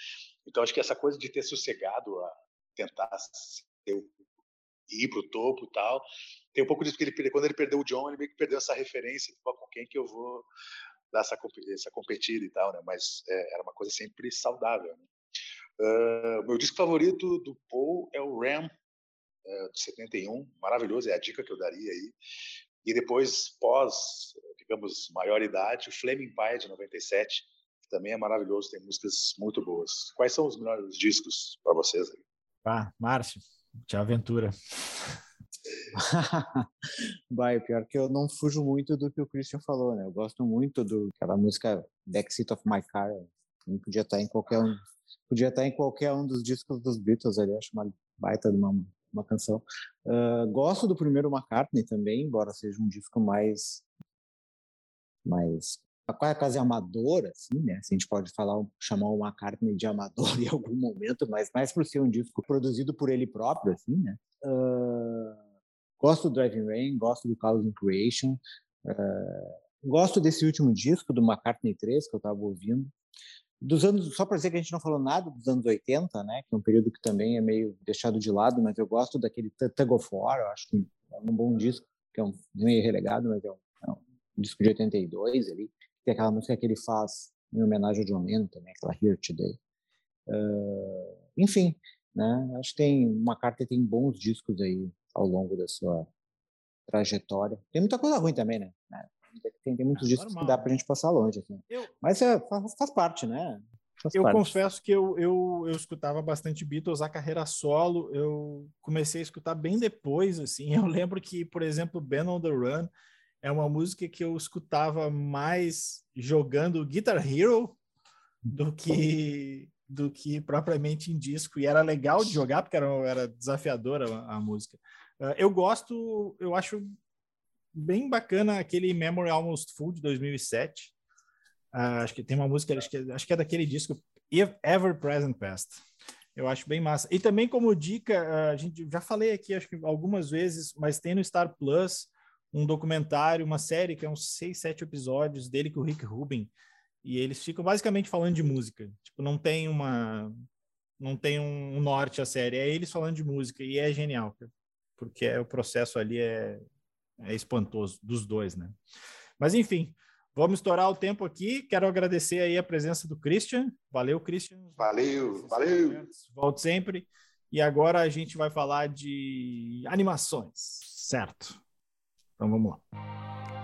Então acho que essa coisa de ter sossegado a tentar ser, ir para o topo e tal. Tem um pouco disso que ele quando ele perdeu o John, ele meio que perdeu essa referência, tipo, com quem que eu vou dar essa, competida e tal, né? Mas é, era uma coisa sempre saudável. Né? Uh, meu disco favorito do Paul é o Ram, uh, de 71, maravilhoso, é a dica que eu daria aí. E depois, pós, digamos, maioridade, o Flaming Pie, de 97, que também é maravilhoso, tem músicas muito boas. Quais são os melhores discos para vocês aí? Ah, Márcio, te aventura. Vai, pior que eu não fujo muito do que o Christian falou, né? Eu gosto muito do aquela música Backseat of My Car. Não podia estar em qualquer um, podia estar em qualquer um dos discos dos Beatles ali, acho uma baita de uma, uma canção. Uh, gosto do primeiro McCartney também, embora seja um disco mais mais quase amador, assim, né? Se a gente pode falar, chamar o McCartney de amador em algum momento, mas mais por ser um disco produzido por ele próprio, assim, né? Uh, Gosto do Driving Rain, gosto do Chaos in Creation, uh, gosto desse último disco do McCartney 3 que eu estava ouvindo. Dos anos, só para dizer que a gente não falou nada dos anos 80, né, que é um período que também é meio deixado de lado, mas eu gosto daquele Tug of War, eu acho que é um bom disco, que é um meio relegado, mas é um, é um disco de 82 ali. Tem aquela música que ele faz em homenagem ao John Lennon também, aquela Here Today. Uh, enfim, né, acho que tem uma carta tem bons discos aí ao longo da sua trajetória. Tem muita coisa ruim também, né? Tem, tem muitos é, discos normal. que dá pra gente passar longe. Assim. Eu, Mas é, faz, faz, parte, né? Faz eu parte. confesso que eu, eu, eu escutava bastante Beatles, a carreira solo, eu comecei a escutar bem depois, assim. Eu lembro que, por exemplo, Ben on the Run é uma música que eu escutava mais jogando Guitar Hero do que do que propriamente em disco e era legal de jogar porque era, era desafiadora a, música. Uh, eu gosto, eu acho bem bacana aquele Memory Almost Full de 2007. Uh, ah, acho que tem uma música, acho que, acho que é daquele disco Ever Present Past. Eu acho bem massa. E também como dica, uh, a gente já falei aqui acho que algumas vezes, mas tem no Star Plus um documentário, uma série que é uns seis, sete episódios dele com o Rick Rubin e eles ficam basicamente falando de música. Tipo, não tem uma não tem um norte a série, é eles falando de música e é genial porque é, o processo ali é, é espantoso dos dois, né? Mas enfim, vamos estourar o tempo aqui. Quero agradecer aí a presença do Christian. Valeu, Christian. Valeu, valeu. Volte sempre. E agora a gente vai falar de animações, certo? Então vamos lá.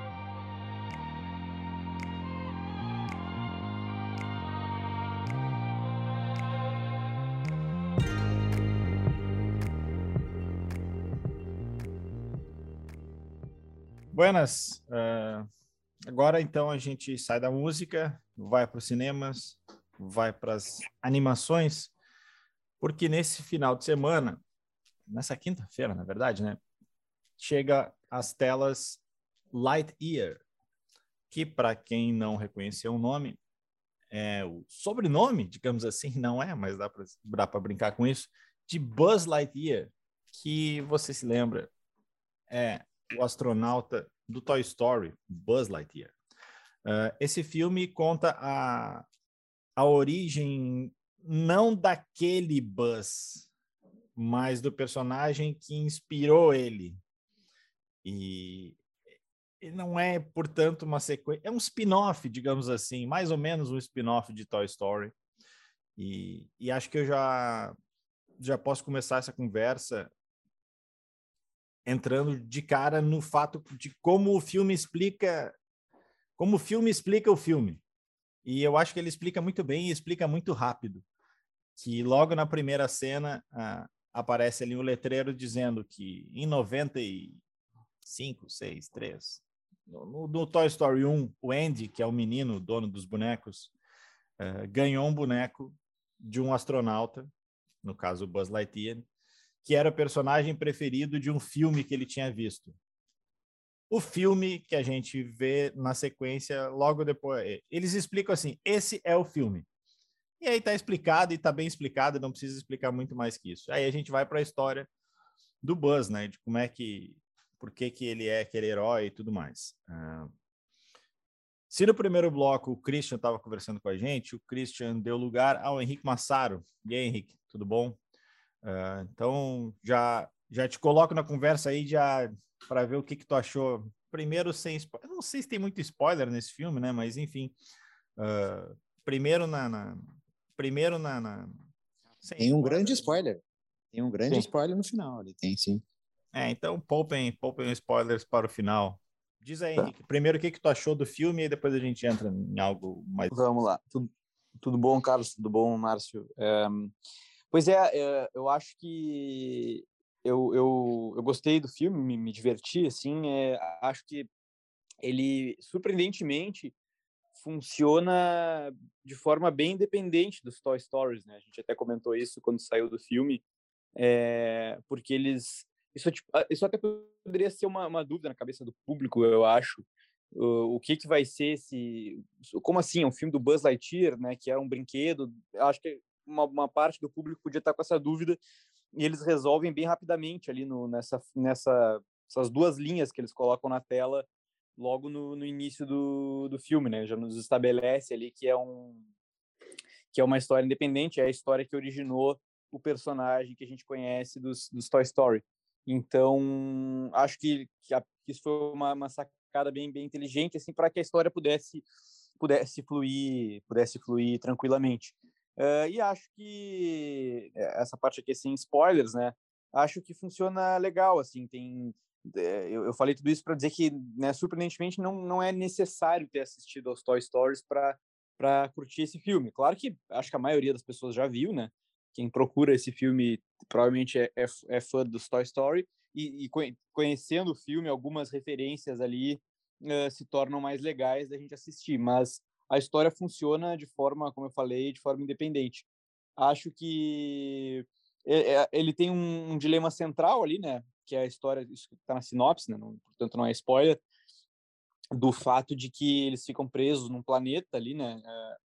Buenas. Uh, agora então a gente sai da música, vai para os cinemas, vai para as animações, porque nesse final de semana, nessa quinta-feira, na verdade, né, chega às telas Lightyear, que para quem não reconheceu o nome, é o sobrenome, digamos assim, não é, mas dá para brincar com isso, de Buzz Lightyear, que você se lembra é o astronauta do Toy Story, Buzz Lightyear. Uh, esse filme conta a, a origem não daquele Buzz, mas do personagem que inspirou ele. E, não é, portanto, uma sequência. É um spin-off, digamos assim, mais ou menos um spin-off de Toy Story. E, e acho que eu já, já posso começar essa conversa entrando de cara no fato de como o filme explica como o filme explica o filme. E eu acho que ele explica muito bem e explica muito rápido. Que logo na primeira cena ah, aparece ali um letreiro dizendo que em 95, 6, 3, no, no Toy Story 1, o Andy, que é o menino, dono dos bonecos, uh, ganhou um boneco de um astronauta, no caso o Buzz Lightyear, que era o personagem preferido de um filme que ele tinha visto. O filme que a gente vê na sequência, logo depois, eles explicam assim: esse é o filme. E aí tá explicado e tá bem explicado, não precisa explicar muito mais que isso. Aí a gente vai para a história do Buzz, né? De como é que, por que que ele é aquele herói e tudo mais. Uh, se no primeiro bloco o Christian estava conversando com a gente, o Christian deu lugar ao Henrique Massaro. E aí, Henrique, tudo bom? Uh, então, já, já te coloco na conversa aí já para ver o que, que tu achou. Primeiro, sem spoiler. Não sei se tem muito spoiler nesse filme, né? Mas, enfim. Uh, primeiro na, na, Primeiro na. na... tem um grande spoiler. Tem um grande sim. spoiler no final. Ele tem, sim. É, então poupem, poupem spoilers para o final. Diz aí, tá. Henrique, primeiro o que, que tu achou do filme e depois a gente entra em algo mais. Vamos lá. Tudo, tudo bom, Carlos? Tudo bom, Márcio? É, pois é, é, eu acho que eu, eu, eu gostei do filme, me, me diverti, assim, é, acho que ele, surpreendentemente, funciona de forma bem independente dos Toy Stories, né? A gente até comentou isso quando saiu do filme, é, porque eles isso, tipo, isso até poderia ser uma, uma, dúvida na cabeça do público, eu acho. O, o que que vai ser esse como assim é um filme do Buzz Lightyear, né? Que é um brinquedo. Acho que uma, uma parte do público podia estar com essa dúvida e eles resolvem bem rapidamente ali no, nessa nessa essas duas linhas que eles colocam na tela logo no, no início do, do filme, né? Já nos estabelece ali que é um que é uma história independente, é a história que originou o personagem que a gente conhece dos, dos Toy Story. Então, acho que, que, a, que isso foi uma, uma, sacada bem, bem inteligente, assim, para que a história pudesse pudesse fluir, pudesse fluir tranquilamente. Uh, e acho que eh, essa parte aqui sem spoilers, né? Acho que funciona legal, assim, tem é, eu, eu, falei tudo isso para dizer que, né, surpreendentemente, não, não é necessário ter assistido aos Toy Stories para curtir esse filme. Claro que acho que a maioria das pessoas já viu, né? Quem procura esse filme provavelmente é, é, é fã dos Toy Story e, e, conhecendo o filme, algumas referências ali uh, se tornam mais legais da gente assistir. Mas a história funciona de forma, como eu falei, de forma independente. Acho que ele tem um, um dilema central ali, né? que é a história, isso está na sinopse, né? Não, portanto não é spoiler, do fato de que eles ficam presos num planeta ali, né? É,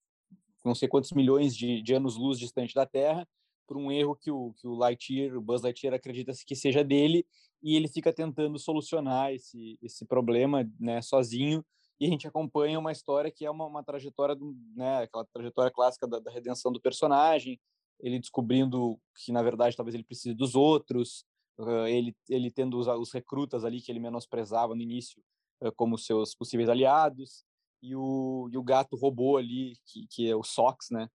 não sei quantos milhões de, de anos-luz distante da Terra, por um erro que o, que o Lightyear, o Buzz Lightyear acredita que seja dele, e ele fica tentando solucionar esse, esse problema, né, sozinho, e a gente acompanha uma história que é uma, uma trajetória, né, aquela trajetória clássica da, da redenção do personagem, ele descobrindo que, na verdade, talvez ele precise dos outros, uh, ele, ele tendo os, os, recrutas ali que ele menosprezava no início uh, como seus possíveis aliados, e o, e o gato robô ali, que, que é o Sox, né?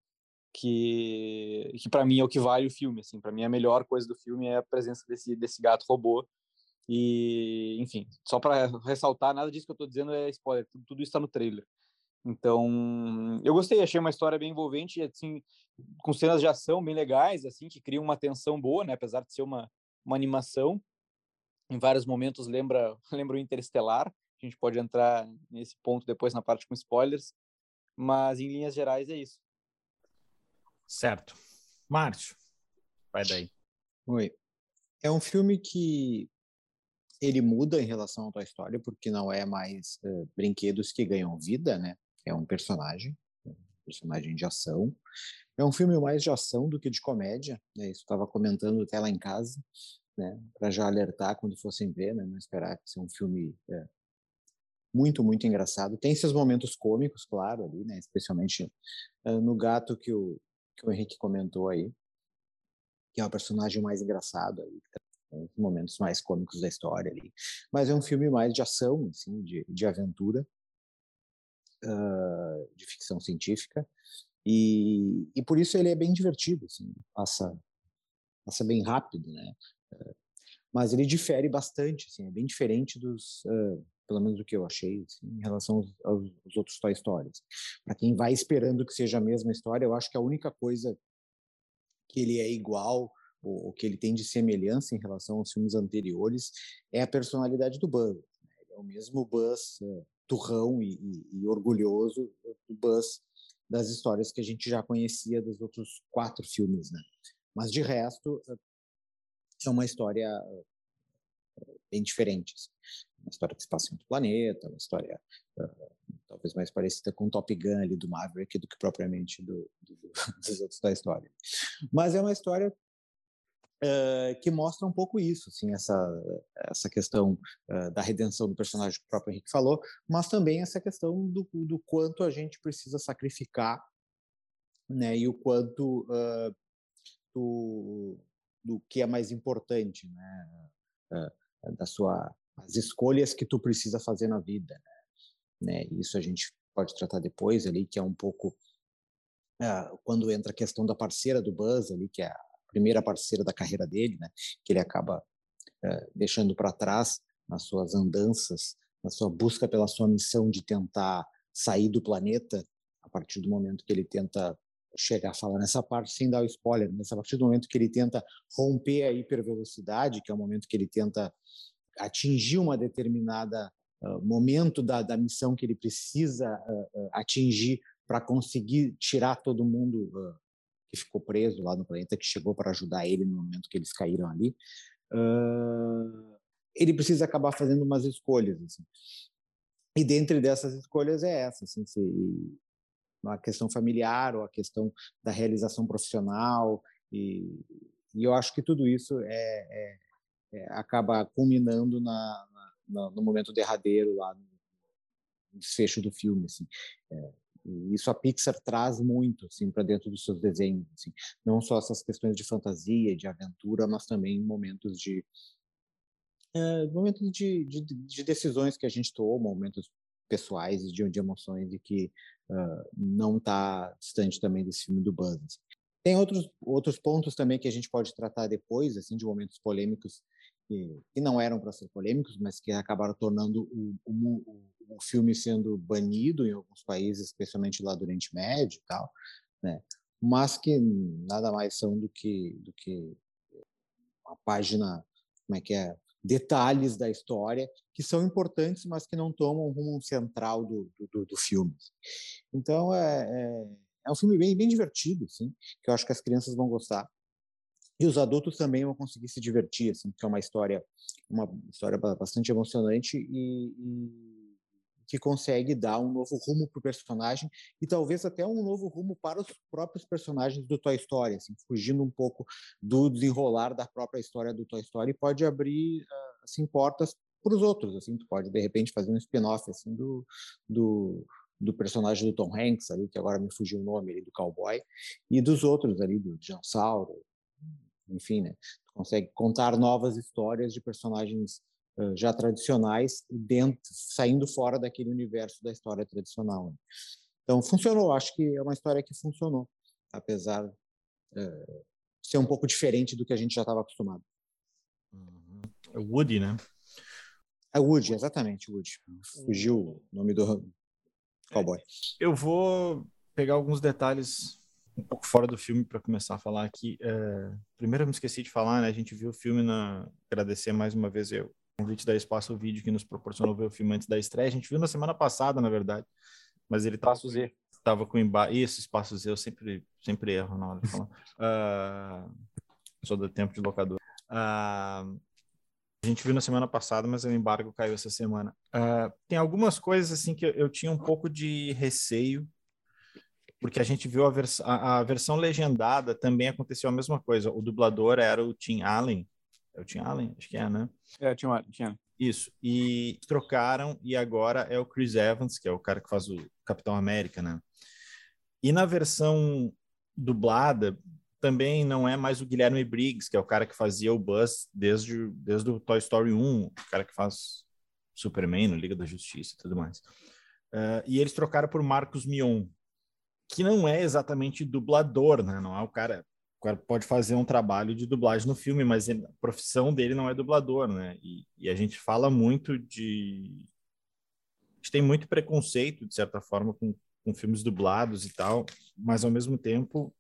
Que, que para mim é o que vale o filme, assim, para mim a melhor coisa do filme é a presença desse, desse gato robô. E, enfim, só para ressaltar, nada disso que eu estou dizendo é spoiler, tudo, tudo isso está no trailer. Então, eu gostei, achei uma história bem envolvente, assim, com cenas de ação bem legais, assim, que criam uma tensão boa, né, apesar de ser uma, uma animação. Em vários momentos lembra, lembra o Interestelar. A gente pode entrar nesse ponto depois na parte com spoilers. Mas em linhas gerais é isso. Certo. Márcio, vai daí. Oi. É um filme que ele muda em relação à tua história, porque não é mais uh, brinquedos que ganham vida, né? É um personagem, um personagem de ação. É um filme mais de ação do que de comédia, né? Isso estava comentando até lá em casa, né? Para já alertar quando fossem ver, né? Não esperar que seja um filme é, muito, muito engraçado. Tem seus momentos cômicos, claro, ali, né? Especialmente uh, no gato que o, que o Henrique comentou aí, que é o personagem mais engraçado aí, os momentos mais cômicos da história ali. Mas é um filme mais de ação, assim, de, de aventura, uh, de ficção científica. E, e por isso ele é bem divertido, assim, passa, passa bem rápido, né? Uh, mas ele difere bastante, assim, é bem diferente dos, uh, pelo menos do que eu achei, assim, em relação aos, aos outros Toy Stories. Para quem vai esperando que seja a mesma história, eu acho que a única coisa que ele é igual o, que ele tem de semelhança em relação aos filmes anteriores é a personalidade do Buzz. Né? É o mesmo Buzz uh, turrão e, e, e, orgulhoso do Buzz das histórias que a gente já conhecia dos outros quatro filmes, né? Mas de resto é uma história bem diferente, assim. uma história que se passa em outro planeta, uma história uh, talvez mais parecida com Top Gun ali do Maverick do que propriamente do, do, dos outros da história. Mas é uma história Uh, que mostra um pouco isso, assim, essa, essa questão uh, da redenção do personagem que o próprio Henrique falou, mas também essa questão do, do quanto a gente precisa sacrificar, né, e o quanto uh, do, do que é mais importante, né? Uh, da sua as escolhas que tu precisa fazer na vida, né? né? Isso a gente pode tratar depois ali, que é um pouco uh, quando entra a questão da parceira do Buzz ali, que é a primeira parceira da carreira dele, né? Que ele acaba uh, deixando para trás nas suas andanças, na sua busca pela sua missão de tentar sair do planeta, a partir do momento que ele tenta chegar a falar nessa parte sem dar o spoiler, nessa a partir do momento que ele tenta romper a hipervelocidade, que é o momento que ele tenta atingir uma determinada uh, momento da, da missão que ele precisa uh, uh, atingir para conseguir tirar todo mundo que ficou preso lá no planeta, que chegou para ajudar ele no momento que eles caíram ali, ele precisa acabar fazendo umas escolhas. Assim. E dentre dessas escolhas é essa, assim, se, a questão familiar ou a questão da realização profissional e, e eu acho que tudo isso é, é, é acaba culminando na, na, no momento derradeiro lá no desfecho do filme assim é, isso a Pixar traz muito assim para dentro dos seus desenhos assim não só essas questões de fantasia de aventura mas também momentos de é, momentos de, de, de, decisões que a gente toma momentos pessoais e de, de emoções e que uh, não está distante também desse filme do Buzz. Assim. Tem outros, outros pontos também que a gente pode tratar depois, assim, de momentos polêmicos que, que não eram para ser polêmicos, mas que acabaram tornando o, o, o, filme sendo banido em alguns países, especialmente lá do Oriente Médio e tal, né? Mas que nada mais são do que do que uma página, como é que é, detalhes da história que são importantes, mas que não tomam o rumo central do, do, do filme. Então, é, é, é, um filme bem, bem divertido, assim, que eu acho que as crianças vão gostar. E os adultos também vão conseguir se divertir, assim, que é uma história, uma história bastante emocionante e, e que consegue dar um novo rumo para o personagem e talvez até um novo rumo para os próprios personagens do Toy Story, assim, fugindo um pouco do desenrolar da própria história do Toy Story, pode abrir ah, assim portas para os outros, assim, tu pode de repente fazer um spin-off assim do, do do personagem do Tom Hanks ali, que agora me fugiu o nome ali, do cowboy, e dos outros ali, do Dinossauro, enfim, né? Tu consegue contar novas histórias de personagens já tradicionais, dentro, saindo fora daquele universo da história tradicional. Né. Então, funcionou, acho que é uma história que funcionou, apesar de ser um pouco diferente do que a gente já estava acostumado. Uhum. É Woody, né? É Woody, exatamente, Woody. Fugiu o nome do cowboy. Eu vou pegar alguns detalhes um pouco fora do filme para começar a falar aqui. É... Primeiro, eu me esqueci de falar, né? A gente viu o filme na. Agradecer mais uma vez eu, convite da Espaço Vídeo que nos proporcionou ver o filme antes da estreia. A gente viu na semana passada, na verdade, mas ele Espaço Z. Tava com embaixo. Isso, Espaço Z, eu sempre, sempre erro na hora de falar. uh, sou do tempo de locador. Uh, a gente viu na semana passada, mas o embargo caiu essa semana. Uh, tem algumas coisas assim que eu, eu, tinha um pouco de receio, porque a gente viu a, vers a, a, versão legendada também aconteceu a mesma coisa. O dublador era o Tim Allen, é o Tim Allen? Acho que é, né? É, Tim Allen. Isso. E trocaram e agora é o Chris Evans, que é o cara que faz o Capitão América, né? E na versão dublada também não é mais o Guilherme Briggs, que é o cara que fazia o Buzz desde, desde o Toy Story 1, o cara que faz Superman no Liga da Justiça e tudo mais. Uh, e eles trocaram por Marcos Mion, que não é exatamente dublador, né? Não é o cara cara pode fazer um trabalho de dublagem no filme, mas a profissão dele não é dublador, né? E, e, a gente fala muito de. A gente tem muito preconceito, de certa forma, com, com filmes dublados e tal, mas ao mesmo tempo.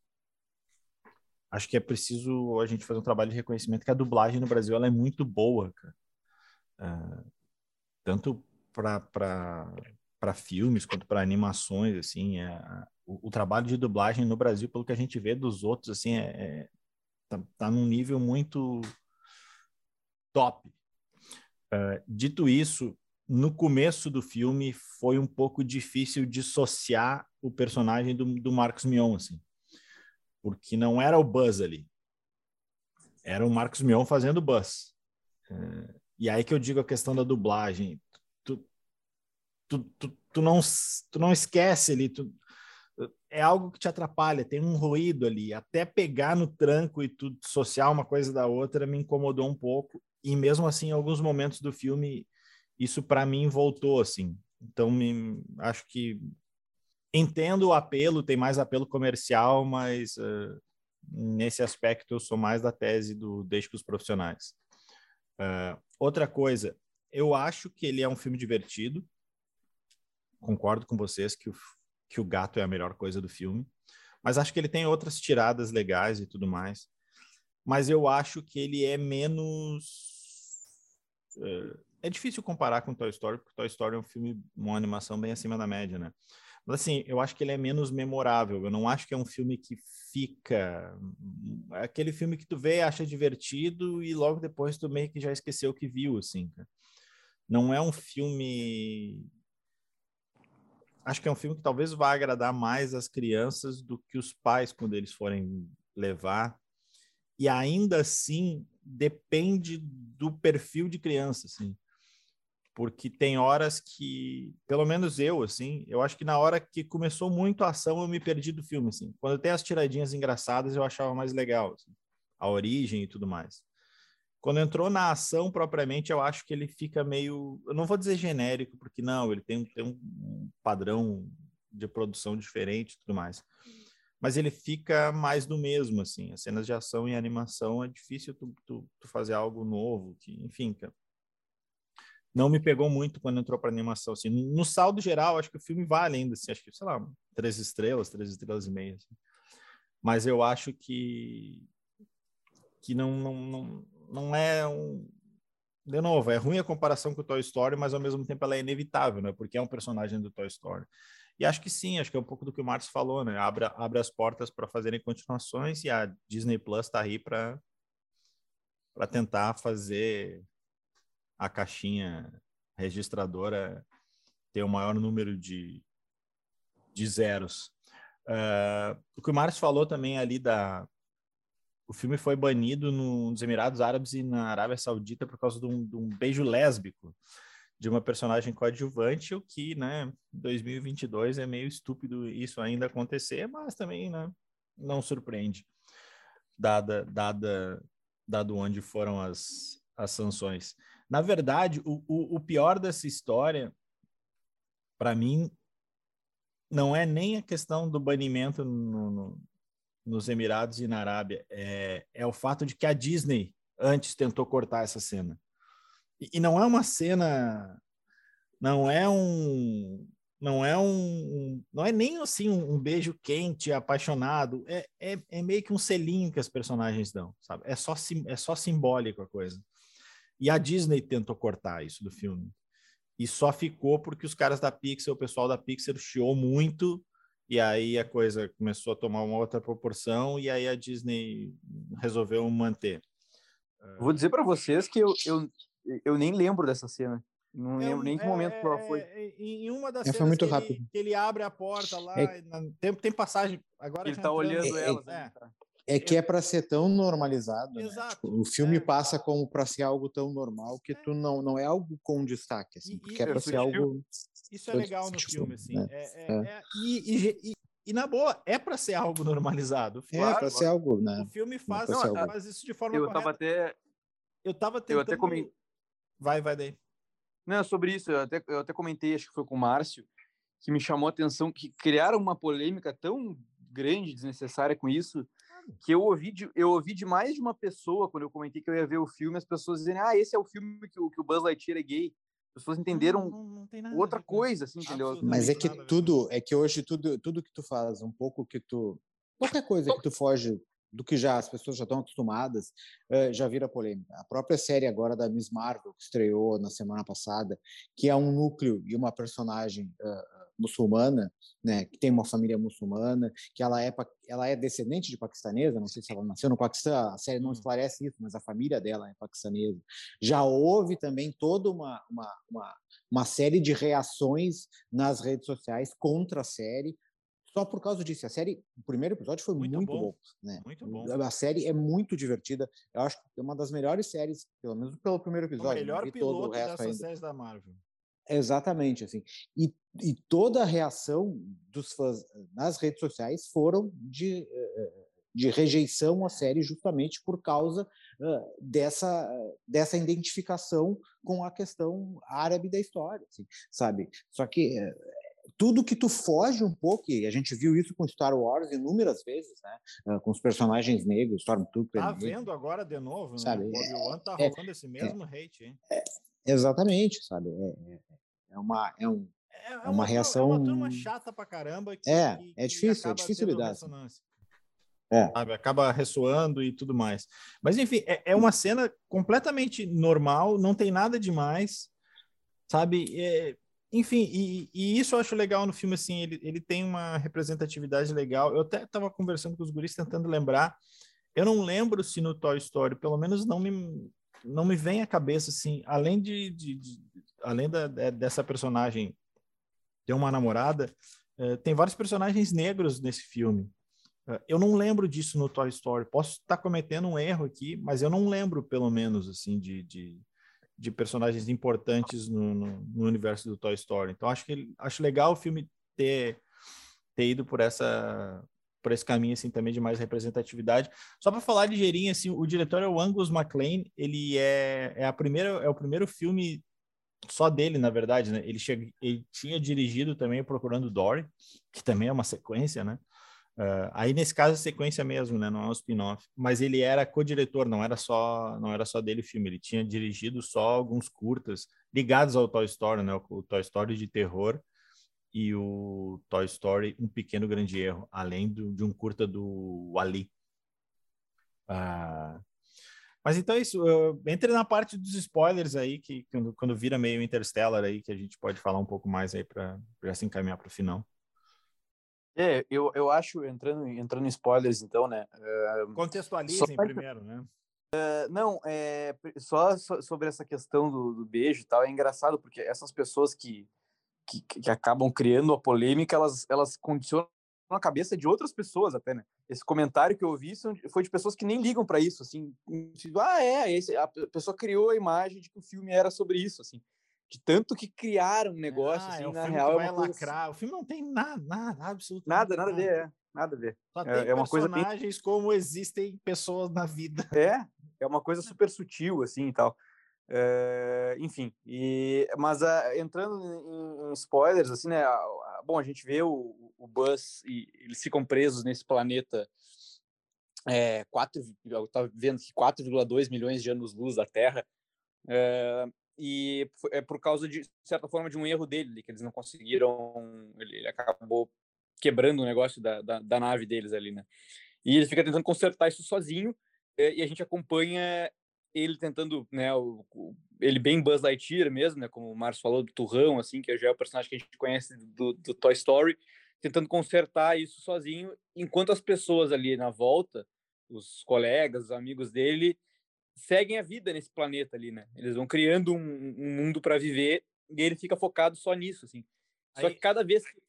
Acho que é preciso a gente fazer um trabalho de reconhecimento que a dublagem no Brasil ela é muito boa, cara. Uh, tanto para filmes quanto para animações, assim, é, o, o, trabalho de dublagem no Brasil, pelo que a gente vê dos outros, assim, é, é tá, tá num nível muito top. Uh, dito isso, no começo do filme foi um pouco difícil dissociar o personagem do, do Marcos Mion, assim, porque não era o Buzz ali, era o Marcos Mion fazendo Buzz. Uh, e aí que eu digo a questão da dublagem. Tu, tu, tu, não, tu não esquece ali, tu, é algo que te atrapalha, tem um ruído ali. Até pegar no tranco e tudo social uma coisa da outra me incomodou um pouco. E mesmo assim, em alguns momentos do filme, isso para mim voltou assim. Então, me, acho que entendo o apelo, tem mais apelo comercial, mas uh, nesse aspecto eu sou mais da tese do deixe com os profissionais. Uh, outra coisa, eu acho que ele é um filme divertido. Concordo com vocês que o, que o gato é a melhor coisa do filme, mas acho que ele tem outras tiradas legais e tudo mais. Mas eu acho que ele é menos. Uh, é difícil comparar com Toy Story, porque Toy Story é um filme, uma animação bem acima da média, né? Mas assim, eu acho que ele é menos memorável. Eu não acho que é um filme que fica. É aquele filme que tu vê, acha divertido e logo depois tu meio que já esqueceu o que viu, assim. Não é um filme. Acho que é um filme que talvez vá agradar mais as crianças do que os pais quando eles forem levar. E ainda assim depende do perfil de criança, assim porque tem horas que, pelo menos eu, assim, eu acho que na hora que começou muito a ação, eu me perdi do filme, assim. Quando tem as tiradinhas engraçadas, eu achava mais legal, assim, a origem e tudo mais. Quando entrou na ação propriamente, eu acho que ele fica meio, eu não vou dizer genérico, porque não, ele tem, tem um padrão de produção diferente e tudo mais. Mas ele fica mais do mesmo, assim. As cenas de ação e animação é difícil tu, tu, tu fazer algo novo, que, enfim, não me pegou muito quando entrou para animação. Assim. No saldo geral, acho que o filme vale ainda, assim, acho que, sei lá, três estrelas, três estrelas e meia. Assim. Mas eu acho que, que não, não, não, não é um. De novo, é ruim a comparação com o Toy Story, mas ao mesmo tempo ela é inevitável, né? Porque é um personagem do Toy Story. E acho que sim, acho que é um pouco do que o Marcos falou, né? Abre, abre as portas para fazerem continuações e a Disney Plus está aí para tentar fazer a caixinha registradora ter o maior número de, de zeros. Uh, o que o Márcio falou também ali da. O filme foi banido nos Emirados Árabes e na Arábia Saudita por causa de um, de um beijo lésbico de uma personagem coadjuvante, o que, né, 2022 é meio estúpido isso ainda acontecer, mas também, né, não surpreende, dada, dada, dado onde foram as, as sanções. Na verdade, o, o, o pior dessa história, para mim, não é nem a questão do banimento no, no, nos Emirados e na Arábia, é, é o fato de que a Disney antes tentou cortar essa cena. E, e não é uma cena, não é um, não é um, não é nem assim um, um beijo quente, apaixonado, é, é, é, meio que um selinho que as personagens dão, sabe? É só, é só simbólico a coisa. E a Disney tentou cortar isso do filme. E só ficou porque os caras da Pixar, o pessoal da Pixar chiou muito, e aí a coisa começou a tomar uma outra proporção, e aí a Disney resolveu manter. Vou dizer para vocês que eu, eu, eu nem lembro dessa cena. Não é, lembro nem que é, momento que ela foi. É, em uma das é, cenas muito que, rápido. Ele, que ele abre a porta lá, é tem, tem passagem. Agora ele tá olhando ela. É, é que é para ser tão normalizado. Né? Tipo, o filme é. passa como para ser algo tão normal que tu não, não é algo com destaque, assim, porque é para ser algo. Isso é legal no filme, assim. Né? É, é, é. e, e, e, na boa, é para ser algo normalizado. Claro, é para ser algo, né? O filme faz, não, faz isso de forma eu correta. Tava até... Eu tava tentando... Eu até comentei... Vai, vai daí. Não, sobre isso, eu até, eu até comentei, acho que foi com o Márcio, que me chamou a atenção que criaram uma polêmica tão grande, desnecessária com isso, que eu ouvi, de, eu ouvi de mais de uma pessoa, quando eu comentei que eu ia ver o filme, as pessoas dizendo, ah, esse é o filme que o, que o Buzz Lightyear é gay. As pessoas entenderam não, não, outra coisa, assim, entendeu? Mas é que tudo, é que hoje tudo, tudo que tu faz, um pouco que tu... Qualquer coisa que tu foge do que já as pessoas já estão acostumadas, uh, já vira polêmica. A própria série agora da Miss Marvel, que estreou na semana passada, que é um núcleo e uma personagem uh, muçulmana, né, que tem uma família muçulmana, que ela é ela é descendente de paquistanesa, não sei se ela nasceu no Paquistão, a série não hum. esclarece isso, mas a família dela é paquistanesa. Já houve também toda uma, uma, uma, uma série de reações nas redes sociais contra a série, só por causa disso. A série, o primeiro episódio foi muito, muito bom. bom. né? Muito bom. A série é muito divertida. Eu acho que é uma das melhores séries, pelo menos pelo primeiro episódio. O melhor piloto dessas séries da Marvel. Exatamente, assim. E, e toda a reação dos fãs nas redes sociais foram de, eh, de rejeição à série justamente por causa dessa, dessa identificação com a questão árabe da história, assim, sabe? Só que tudo que tu foge um pouco, e a gente viu isso com Star Wars inúmeras vezes, né? Com os personagens negros, Stormtrooper. Tá vendo agora de novo, né? Sabe? O Obi-Wan tá é, rolando é, esse mesmo é, hate, hein? É, exatamente, sabe? É, é, é, uma, é, um, é, é uma, uma, reação. É uma turma chata pra caramba. Que, é, que, é difícil, é difícil lidar. Assim. É. Sabe? Acaba ressoando e tudo mais. Mas, enfim, é, é uma cena completamente normal, não tem nada demais, sabe? É, enfim, e, e, isso eu acho legal no filme, assim, ele, ele tem uma representatividade legal. Eu até estava conversando com os guris, tentando lembrar. Eu não lembro se no Toy Story, pelo menos não me, não me vem à cabeça, assim, além de, de, de além da, dessa personagem ter uma namorada, uh, tem vários personagens negros nesse filme. Uh, eu não lembro disso no Toy Story. Posso estar cometendo um erro aqui, mas eu não lembro, pelo menos, assim, de, de de personagens importantes no, no, no, universo do Toy Story. Então acho que acho legal o filme ter, ter ido por essa por esse caminho assim também de mais representatividade. Só para falar ligeirinho assim, o diretor é o Angus MacLean, ele é, é a primeira é o primeiro filme só dele, na verdade, né? Ele, chega, ele tinha dirigido também Procurando Dory, que também é uma sequência, né? Uh, aí nesse caso é sequência mesmo, né? Não é um spin-off. Mas ele era co-diretor, não era só não era só dele o filme. Ele tinha dirigido só alguns curtas ligados ao Toy Story, né? O Toy Story de terror e o Toy Story Um Pequeno Grande Erro, além do, de um curta do Ali. Uh, mas então é isso. Entre na parte dos spoilers aí, que quando, quando vira meio Interstellar aí, que a gente pode falar um pouco mais aí para já se encaminhar para o final. É, eu, eu acho, entrando, entrando em spoilers, então, né? Uh, Contextualizem só... primeiro, né? Uh, não, é, só sobre essa questão do, do, beijo e tal, é engraçado, porque essas pessoas que, que, que, acabam criando a polêmica, elas, elas condicionam a cabeça de outras pessoas até, né? Esse comentário que eu vi foi de pessoas que nem ligam para isso, assim, tipo, ah, é, esse, a pessoa criou a imagem de que o filme era sobre isso, assim de tanto que criaram um negócio, ah, assim, é na real. é uma lacrar. Assim... O filme não tem nada, nada, absolutamente nada. Nada, nada a ver, é. Nada a ver. Só é, tem é uma coisa bem... como existem pessoas na vida. É, é uma coisa super sutil, assim, e tal. É, enfim, e, mas uh, entrando em, em, spoilers, assim, né? bom, a gente vê o, o Buzz e eles ficam presos nesse planeta é, 4, eu tava vendo que 4,2 milhões de anos-luz da Terra. É, e é por causa de certa forma de um erro dele que eles não conseguiram ele, ele acabou quebrando o negócio da, da, da, nave deles ali né. E ele fica tentando consertar isso sozinho eh, e a gente acompanha ele tentando né o, o, ele bem Buzz Lightyear mesmo né como o Marcos falou do Turrão assim que já é o personagem que a gente conhece do, do Toy Story tentando consertar isso sozinho enquanto as pessoas ali na volta os colegas os amigos dele seguem a vida nesse planeta ali, né? Eles vão criando um, um mundo para viver e ele fica focado só nisso, assim. Só aí, que cada vez que...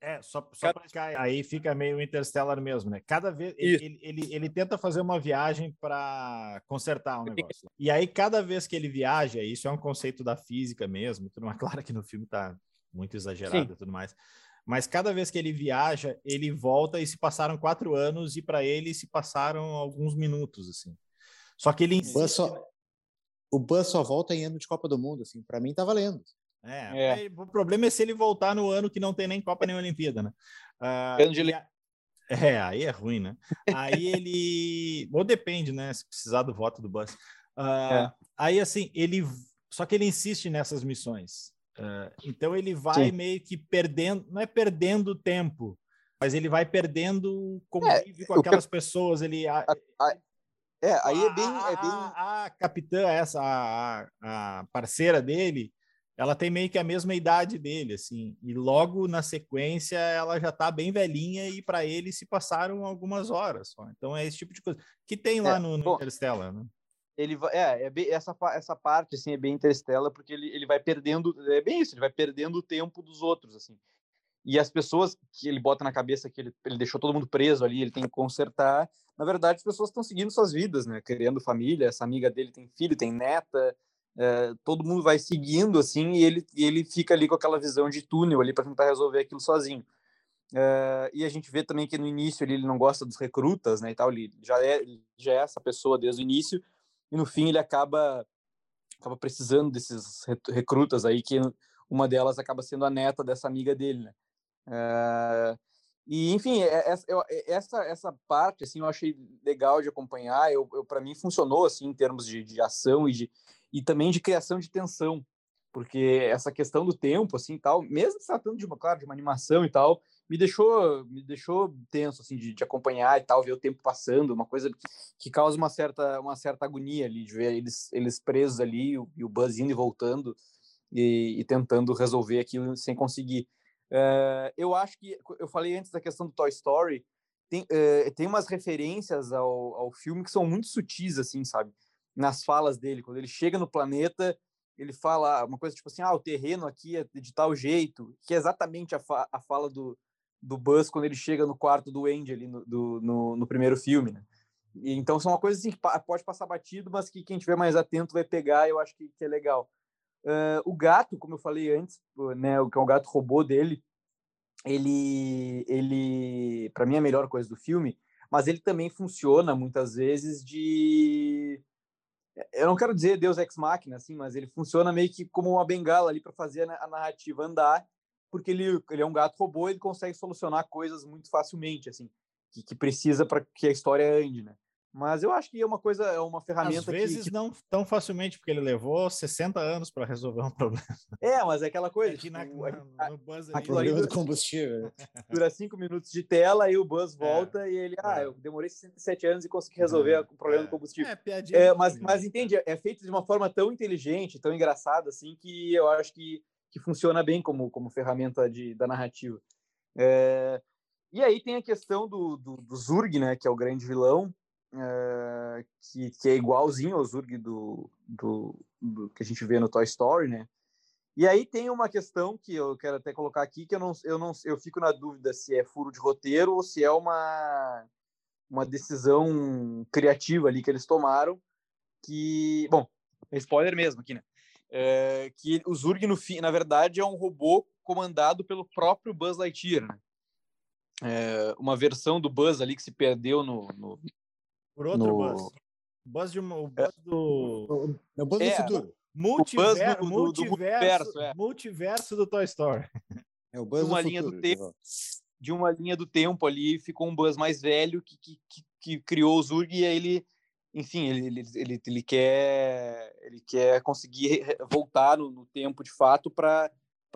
É, só, só cada... para aí fica meio interstellar mesmo, né? Cada vez ele, ele, ele, tenta fazer uma viagem para consertar um negócio. E aí, cada vez que ele viaja, isso é um conceito da física mesmo, tudo mais claro que no filme tá muito exagerado Sim. e tudo mais. Mas cada vez que ele viaja, ele volta e se passaram quatro anos, e para ele se passaram alguns minutos, assim. Só que ele insiste... o, Buzz só, o Buzz só volta em ano de Copa do Mundo, assim, para mim tá valendo. É, é. o problema é se ele voltar no ano que não tem nem Copa nem Olimpíada, né? Uh, de... É, aí é ruim, né? aí ele. Ou depende, né? Se precisar do voto do Buzz. Uh, é. Aí, assim, ele. Só que ele insiste nessas missões. Uh, então ele vai Sim. meio que perdendo, não é perdendo tempo, mas ele vai perdendo convívio é, com aquelas pessoas. Ele, a, a, é, aí é bem. É bem... A, a, capitã, essa, a, a, parceira dele, ela tem meio que a mesma idade dele, assim, e logo na sequência ela já tá bem velhinha e para ele se passaram algumas horas só. Então é esse tipo de coisa que tem lá é, no, no bom, Interstellar, né? Ele vai, é, é bem, essa, essa parte assim é bem Interstellar porque ele, ele vai perdendo, é bem isso, ele vai perdendo o tempo dos outros, assim. E as pessoas que ele bota na cabeça que ele, ele deixou todo mundo preso ali, ele tem que consertar. Na verdade, as pessoas estão seguindo suas vidas, né? Criando família. Essa amiga dele tem filho, tem neta. é, todo mundo vai seguindo assim e ele, e ele fica ali com aquela visão de túnel ali para tentar resolver aquilo sozinho. É, e a gente vê também que no início ele, ele não gosta dos recrutas, né, e tal, ele já é, já é essa pessoa desde o início, e no fim ele acaba acaba precisando desses recrutas aí, que uma delas acaba sendo a neta dessa amiga dele, né. É, e, enfim, essa, essa, essa parte, assim, eu achei legal de acompanhar, eu, eu para mim funcionou, assim, em termos de, de ação e, de, e também de criação de tensão, porque essa questão do tempo, assim, tal, mesmo tratando de uma, claro, de uma animação e tal, me deixou, me deixou tenso, assim, de, de acompanhar e tal, ver o tempo passando, uma coisa que, que, causa uma certa, uma certa agonia ali, de ver eles, eles presos ali, o, e o Buzz indo e voltando, e, e tentando resolver aquilo sem conseguir. Uh, eu acho que, eu falei antes da questão do Toy Story, tem, uh, tem umas referências ao, ao filme que são muito sutis, assim, sabe? Nas falas dele, quando ele chega no planeta, ele fala uma coisa tipo assim, ah, o terreno aqui é de tal jeito, que é exatamente a, fa a fala do, do Buzz quando ele chega no quarto do Andy ali no, do, no, no primeiro filme, né? E, então são uma coisa assim que pode passar batido, mas que quem tiver mais atento vai pegar, eu acho que, que é legal. Uh, o gato, como eu falei antes, né, o que é o gato robô dele, ele, ele, para mim é a melhor coisa do filme, mas ele também funciona muitas vezes de, eu não quero dizer Deus ex machina, assim, mas ele funciona meio que como uma bengala ali para fazer a narrativa andar, porque ele, ele é um gato robô, ele consegue solucionar coisas muito facilmente, assim, que, que precisa para que a história ande, né? Mas eu acho que é uma coisa, é uma ferramenta Às vezes que, que... não tão facilmente, porque ele levou 60 anos para resolver um problema. É, mas é aquela coisa. Aqui na, tipo, na, no Buzz ali, problema do combustível. Né? Dura cinco minutos de tela, e o Buzz é, volta é, e ele, ah, é. eu demorei 67 anos e consegui resolver é, o problema do combustível. É, piadinha. É, mas, mas entende, é feito de uma forma tão inteligente, tão engraçada, assim, que eu acho que, que funciona bem como, como ferramenta de, da narrativa. É, e aí tem a questão do, do, do Zurg, né, que é o grande vilão, uh, que, que, é igualzinho ao Zurg do, do, do, que a gente vê no Toy Story, né? E aí tem uma questão que eu quero até colocar aqui que eu não, eu não, eu fico na dúvida se é furo de roteiro ou se é uma uma decisão criativa ali que eles tomaram, que, bom, é spoiler mesmo aqui, né? É, que o Zurg no fim, na verdade, é um robô comandado pelo próprio Buzz Lightyear, né? É, uma versão do Buzz ali que se perdeu no, no, por outro no... Buzz. Buzz de uma, o Buzz do. É o Buzz é, do futuro. Multiver... Do, do, multiverso, do multiverso, é. multiverso do Toy Story. É o Buzz de uma do linha futuro, do tempo. De uma linha do tempo ali, ficou um Buzz mais velho que, que, que, que criou o Zurg e aí ele, enfim, ele, ele, ele, ele, quer, ele quer conseguir voltar no, no tempo de fato para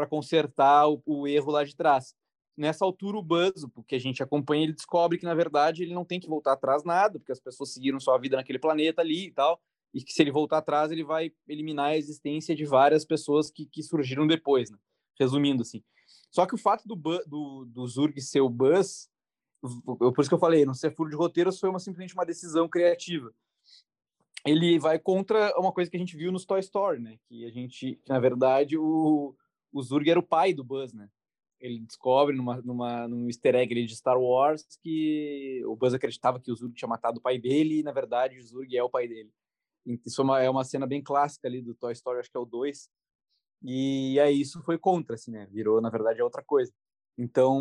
consertar o, o erro lá de trás nessa altura o Buzz, o que a gente acompanha, ele descobre que na verdade ele não tem que voltar atrás nada, porque as pessoas seguiram sua vida naquele planeta ali e tal, e que se ele voltar atrás ele vai eliminar a existência de várias pessoas que, que surgiram depois, né? resumindo assim. Só que o fato do, do, do Zurg ser o Buzz, por isso que eu falei, não ser furo de roteiro, foi uma, simplesmente uma decisão criativa. Ele vai contra uma coisa que a gente viu nos Toy Story, né? Que a gente, que, na verdade, o, o Zurg era o pai do Buzz, né? Ele descobre numa, numa, num easter egg de Star Wars que o Buzz acreditava que o Zurg tinha matado o pai dele e, na verdade, o Zurg é o pai dele. Isso é uma, é uma cena bem clássica ali do Toy Story, acho que é o 2. E aí isso foi contra, assim, né? Virou, na verdade, é outra coisa. Então,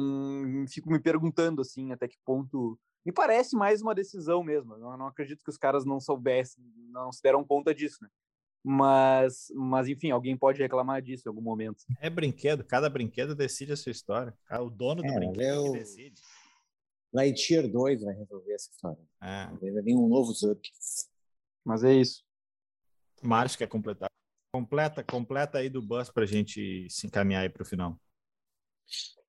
fico me perguntando, assim, até que ponto... Me parece mais uma decisão mesmo. Eu não acredito que os caras não soubessem, não se deram conta disso, né? Mas, mas enfim, alguém pode reclamar disso em algum momento. É brinquedo, cada brinquedo decide a sua história. Ah, o dono do é, brinquedo é decide. Lightyear 2 vai resolver essa história. É. Vai vir um novo Zup. Mas é isso. Márcio quer completar. Completa, completa aí do bus para a gente se encaminhar aí para o final.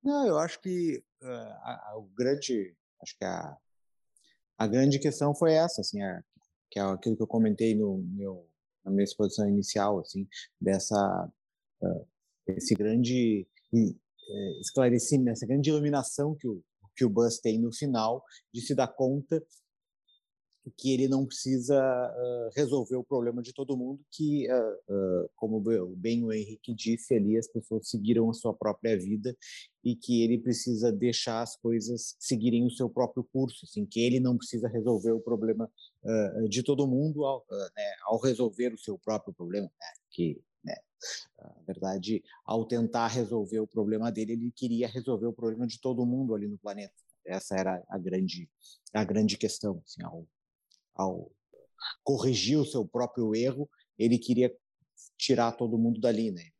Não, eu acho que uh, a, a, o grande, acho que a, a grande questão foi essa, assim, a, que é aquilo que eu comentei no meu na minha exposição inicial, assim, dessa uh, esse grande uh, esclarecimento, essa grande iluminação que o que o Buzz tem no final de se dar conta que ele não precisa uh, resolver o problema de todo mundo, que, uh, uh, como bem o Henrique disse ali, as pessoas seguiram a sua própria vida e que ele precisa deixar as coisas seguirem o seu próprio curso, assim, que ele não precisa resolver o problema de todo mundo ao, né, ao, resolver o seu próprio problema, né, que né, na verdade, ao tentar resolver o problema dele, ele queria resolver o problema de todo mundo ali no planeta. Essa era a grande, a grande questão. Assim, ao, ao corrigir o seu próprio erro, ele queria tirar todo mundo dali, né?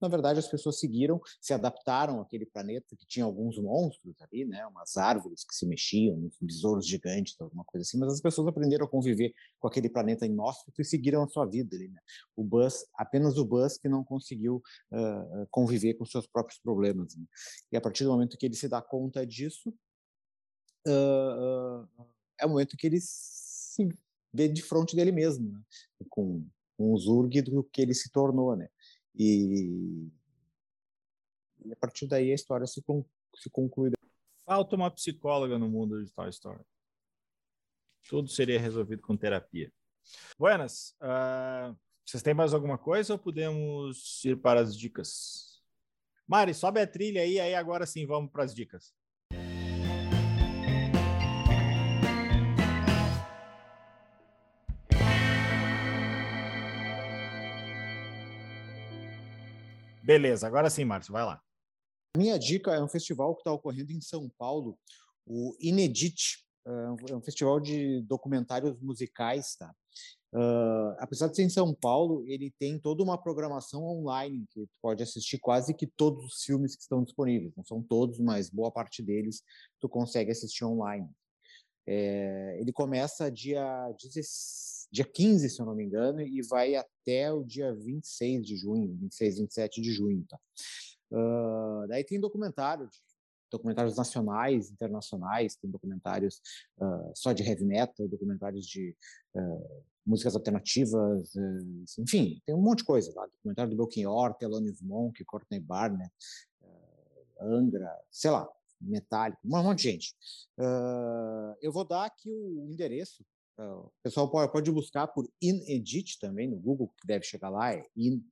Na verdade, as pessoas seguiram, se adaptaram àquele planeta que tinha alguns monstros ali, né? Umas árvores que se mexiam, uns besouros gigantes, alguma coisa assim. Mas as pessoas aprenderam a conviver com aquele planeta inóspito e seguiram a sua vida ali, né? O Buzz, apenas o Buzz que não conseguiu uh, conviver com seus próprios problemas. Né? E a partir do momento que ele se dá conta disso, uh, uh, é o momento que ele se vê de frente dele mesmo, né? com, com o Zurg do que ele se tornou, né? E, e a partir daí a história se, se conclui. Falta uma psicóloga no mundo de Toy Story. Tudo seria resolvido com terapia. Buenas, uh, vocês têm mais alguma coisa ou podemos ir para as dicas? Mari, sobe a trilha aí, aí agora sim vamos para as dicas. Beleza, agora sim, Márcio, vai lá. Minha dica é um festival que está ocorrendo em São Paulo, o Inedit. É um festival de documentários musicais, tá? Uh, apesar de ser em São Paulo, ele tem toda uma programação online que tu pode assistir quase que todos os filmes que estão disponíveis. Não são todos, mas boa parte deles tu consegue assistir online. É, ele começa dia 16 dia 15, se eu não me engano, e vai até o dia 26 de junho, 26, 27 de junho, tá? Uh, daí tem documentário, documentários nacionais, internacionais, tem documentários uh, só de heavy metal, documentários de uh, músicas alternativas, enfim, tem um monte de coisa lá. Documentário do Belchior, Thelonious Monk, Courtney Barnett, Angra, sei lá, Metallica, um monte de gente. eu vou dar aqui o endereço o pessoal pode, pode buscar por inedit também no Google, que deve chegar lá, é in,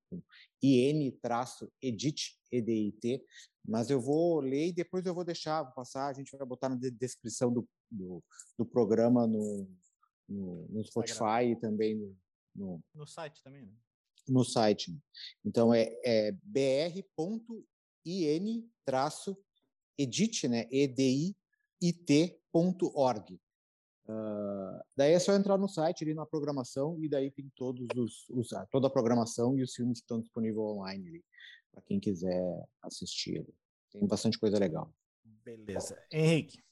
in-edit, E-D-I-T, mas eu vou ler e depois eu vou deixar, vou passar, a gente vai botar na descrição do, do, do programa no, no, no Spotify e também no, no, no, site também, né? No site. Então é, é br.in-edit, né? E-D-I-T.org. Uh, daí é só entrar no site ali na programação e daí tem todos os, os ah, toda a programação e os filmes que estão disponíveis online ali para quem quiser assistir. Tem bastante coisa legal. Beleza. Henrique.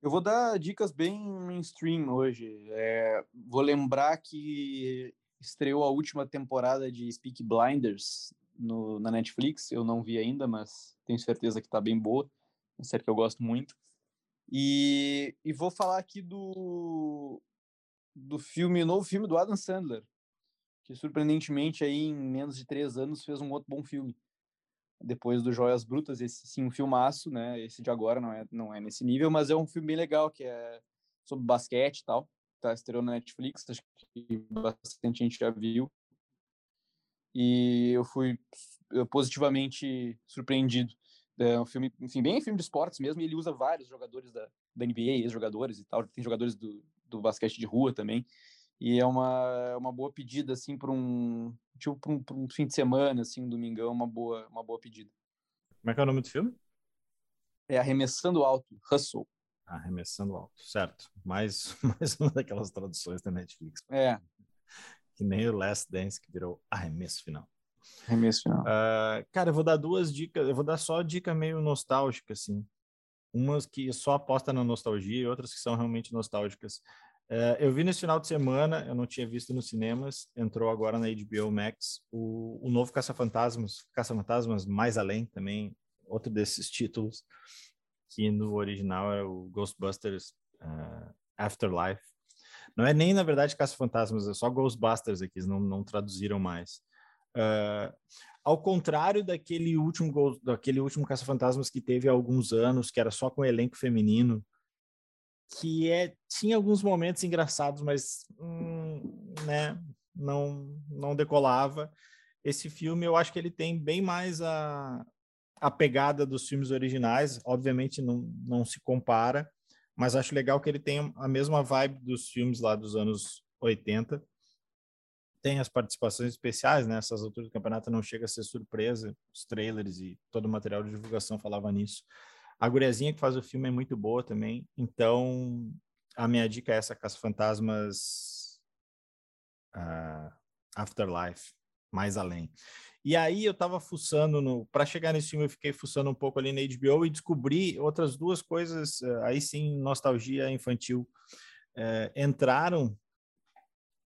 Eu vou dar dicas bem mainstream hoje. É, vou lembrar que estreou a última temporada de Speak Blinders no, na Netflix. Eu não vi ainda, mas tenho certeza que está bem boa. É uma série que eu gosto muito. E, e vou falar aqui do, do filme, novo filme do Adam Sandler, que surpreendentemente aí em menos de três anos fez um outro bom filme. Depois do Joias Brutas, esse sim, um filmaço, né? Esse de agora não é, não é nesse nível, mas é um filme bem legal, que é sobre basquete e tal. Tá estreando na Netflix, acho que bastante gente já viu. E eu fui positivamente surpreendido é um filme, enfim, bem filme de esportes mesmo, e ele usa vários jogadores da, da NBA, ex-jogadores e tal. Tem jogadores do, do basquete de rua também. E é uma, uma boa pedida, assim, para um, tipo, pra um, pra um fim de semana, assim, um domingão, uma boa, uma boa pedida. Como é que é o nome do filme? É Arremessando Alto, Hustle. Arremessando Alto, certo. Mais, mais uma daquelas traduções da Netflix. É. Que nem o Last Dance, que virou Arremesso Final. Remesso final. Uh, cara, eu vou dar duas dicas, eu vou dar só dica meio nostálgica, assim. Umas que só aposta na nostalgia e outras que são realmente nostálgicas. Uh, eu vi nesse final de semana, eu não tinha visto nos cinemas, entrou agora na HBO Max, o, o novo Caça-Fantasmas, Caça-Fantasmas Mais Além também, outro desses títulos, que no original era o Ghostbusters uh, Afterlife. Não é nem, na verdade, Caça-Fantasmas, é só Ghostbusters aqui, eles não, não traduziram mais. Uh, ao contrário daquele último daquele último Caça-Fantasmas que teve há alguns anos, que era só com elenco feminino, que é tinha alguns momentos engraçados, mas hum, né, não não decolava. Esse filme eu acho que ele tem bem mais a, a pegada dos filmes originais, obviamente não, não se compara, mas acho legal que ele tem a mesma vibe dos filmes lá dos anos 80. Tem as participações especiais, né? Essas alturas do campeonato não chega a ser surpresa, os trailers e todo o material de divulgação falava nisso. A guriazinha que faz o filme é muito boa também, então a minha dica é essa, Caça Fantasmas uh, Afterlife, mais além. E aí eu tava fuçando no. Para chegar nesse filme, eu fiquei fuçando um pouco ali na HBO e descobri outras duas coisas, eh, aí sim, nostalgia infantil. É, entraram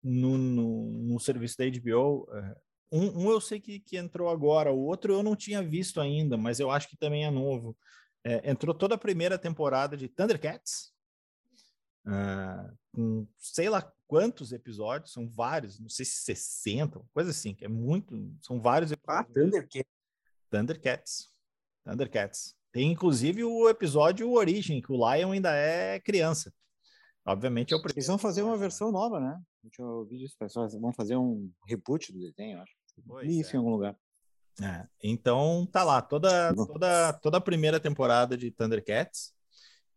no, no, no, serviço da HBO. É, um, um, eu sei que, que entrou agora, o outro eu não tinha visto ainda, mas eu acho que também é novo. É, entrou toda a primeira temporada de Thundercats, uh, com sei lá quantos episódios, são vários, não sei se 60, coisa assim, que é muito, são vários ah, episódios. Ah, Thundercats. Thundercats. Thundercats. Tem inclusive o episódio Origem, que o Lion ainda é criança. Obviamente é o primeiro. Eles vão fazer uma versão nova, né? Deixa eu ouvir isso, pessoal. Vão fazer um reboot do desenho, acho. Pois isso é. em algum lugar. É, então tá lá, toda, toda, toda a primeira temporada de Thundercats.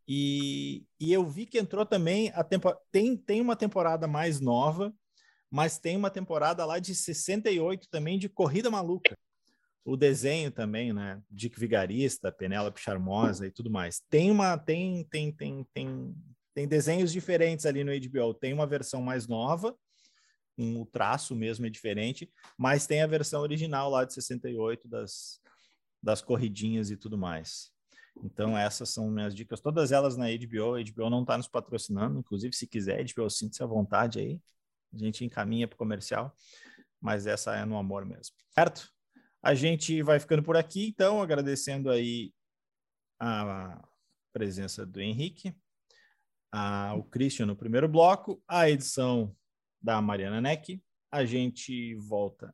E, e eu vi que entrou também a tempo, tem, tem uma temporada mais nova, mas tem uma temporada lá de 68 também de Corrida Maluca. O desenho também, né? Dick Vigarista, Penélope Charmosa e tudo mais. Tem uma tem tem tem tem tem desenhos diferentes ali no HBO. Tem uma versão mais nova, um, o traço mesmo é diferente, mas tem a versão original lá de 68 das das corridinhas e tudo mais. Então, essas são minhas dicas, todas elas na HBO. A HBO não está nos patrocinando, inclusive, se quiser, HBO, sinta-se à vontade aí. A gente encaminha para o comercial, mas essa é no amor mesmo, certo? A gente vai ficando por aqui, então, agradecendo aí a presença do Henrique, a, o Christian no primeiro bloco, a edição da Mariana Neck. A gente volta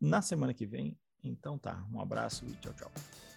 na semana que vem. Então tá, um abraço e tchau, tchau.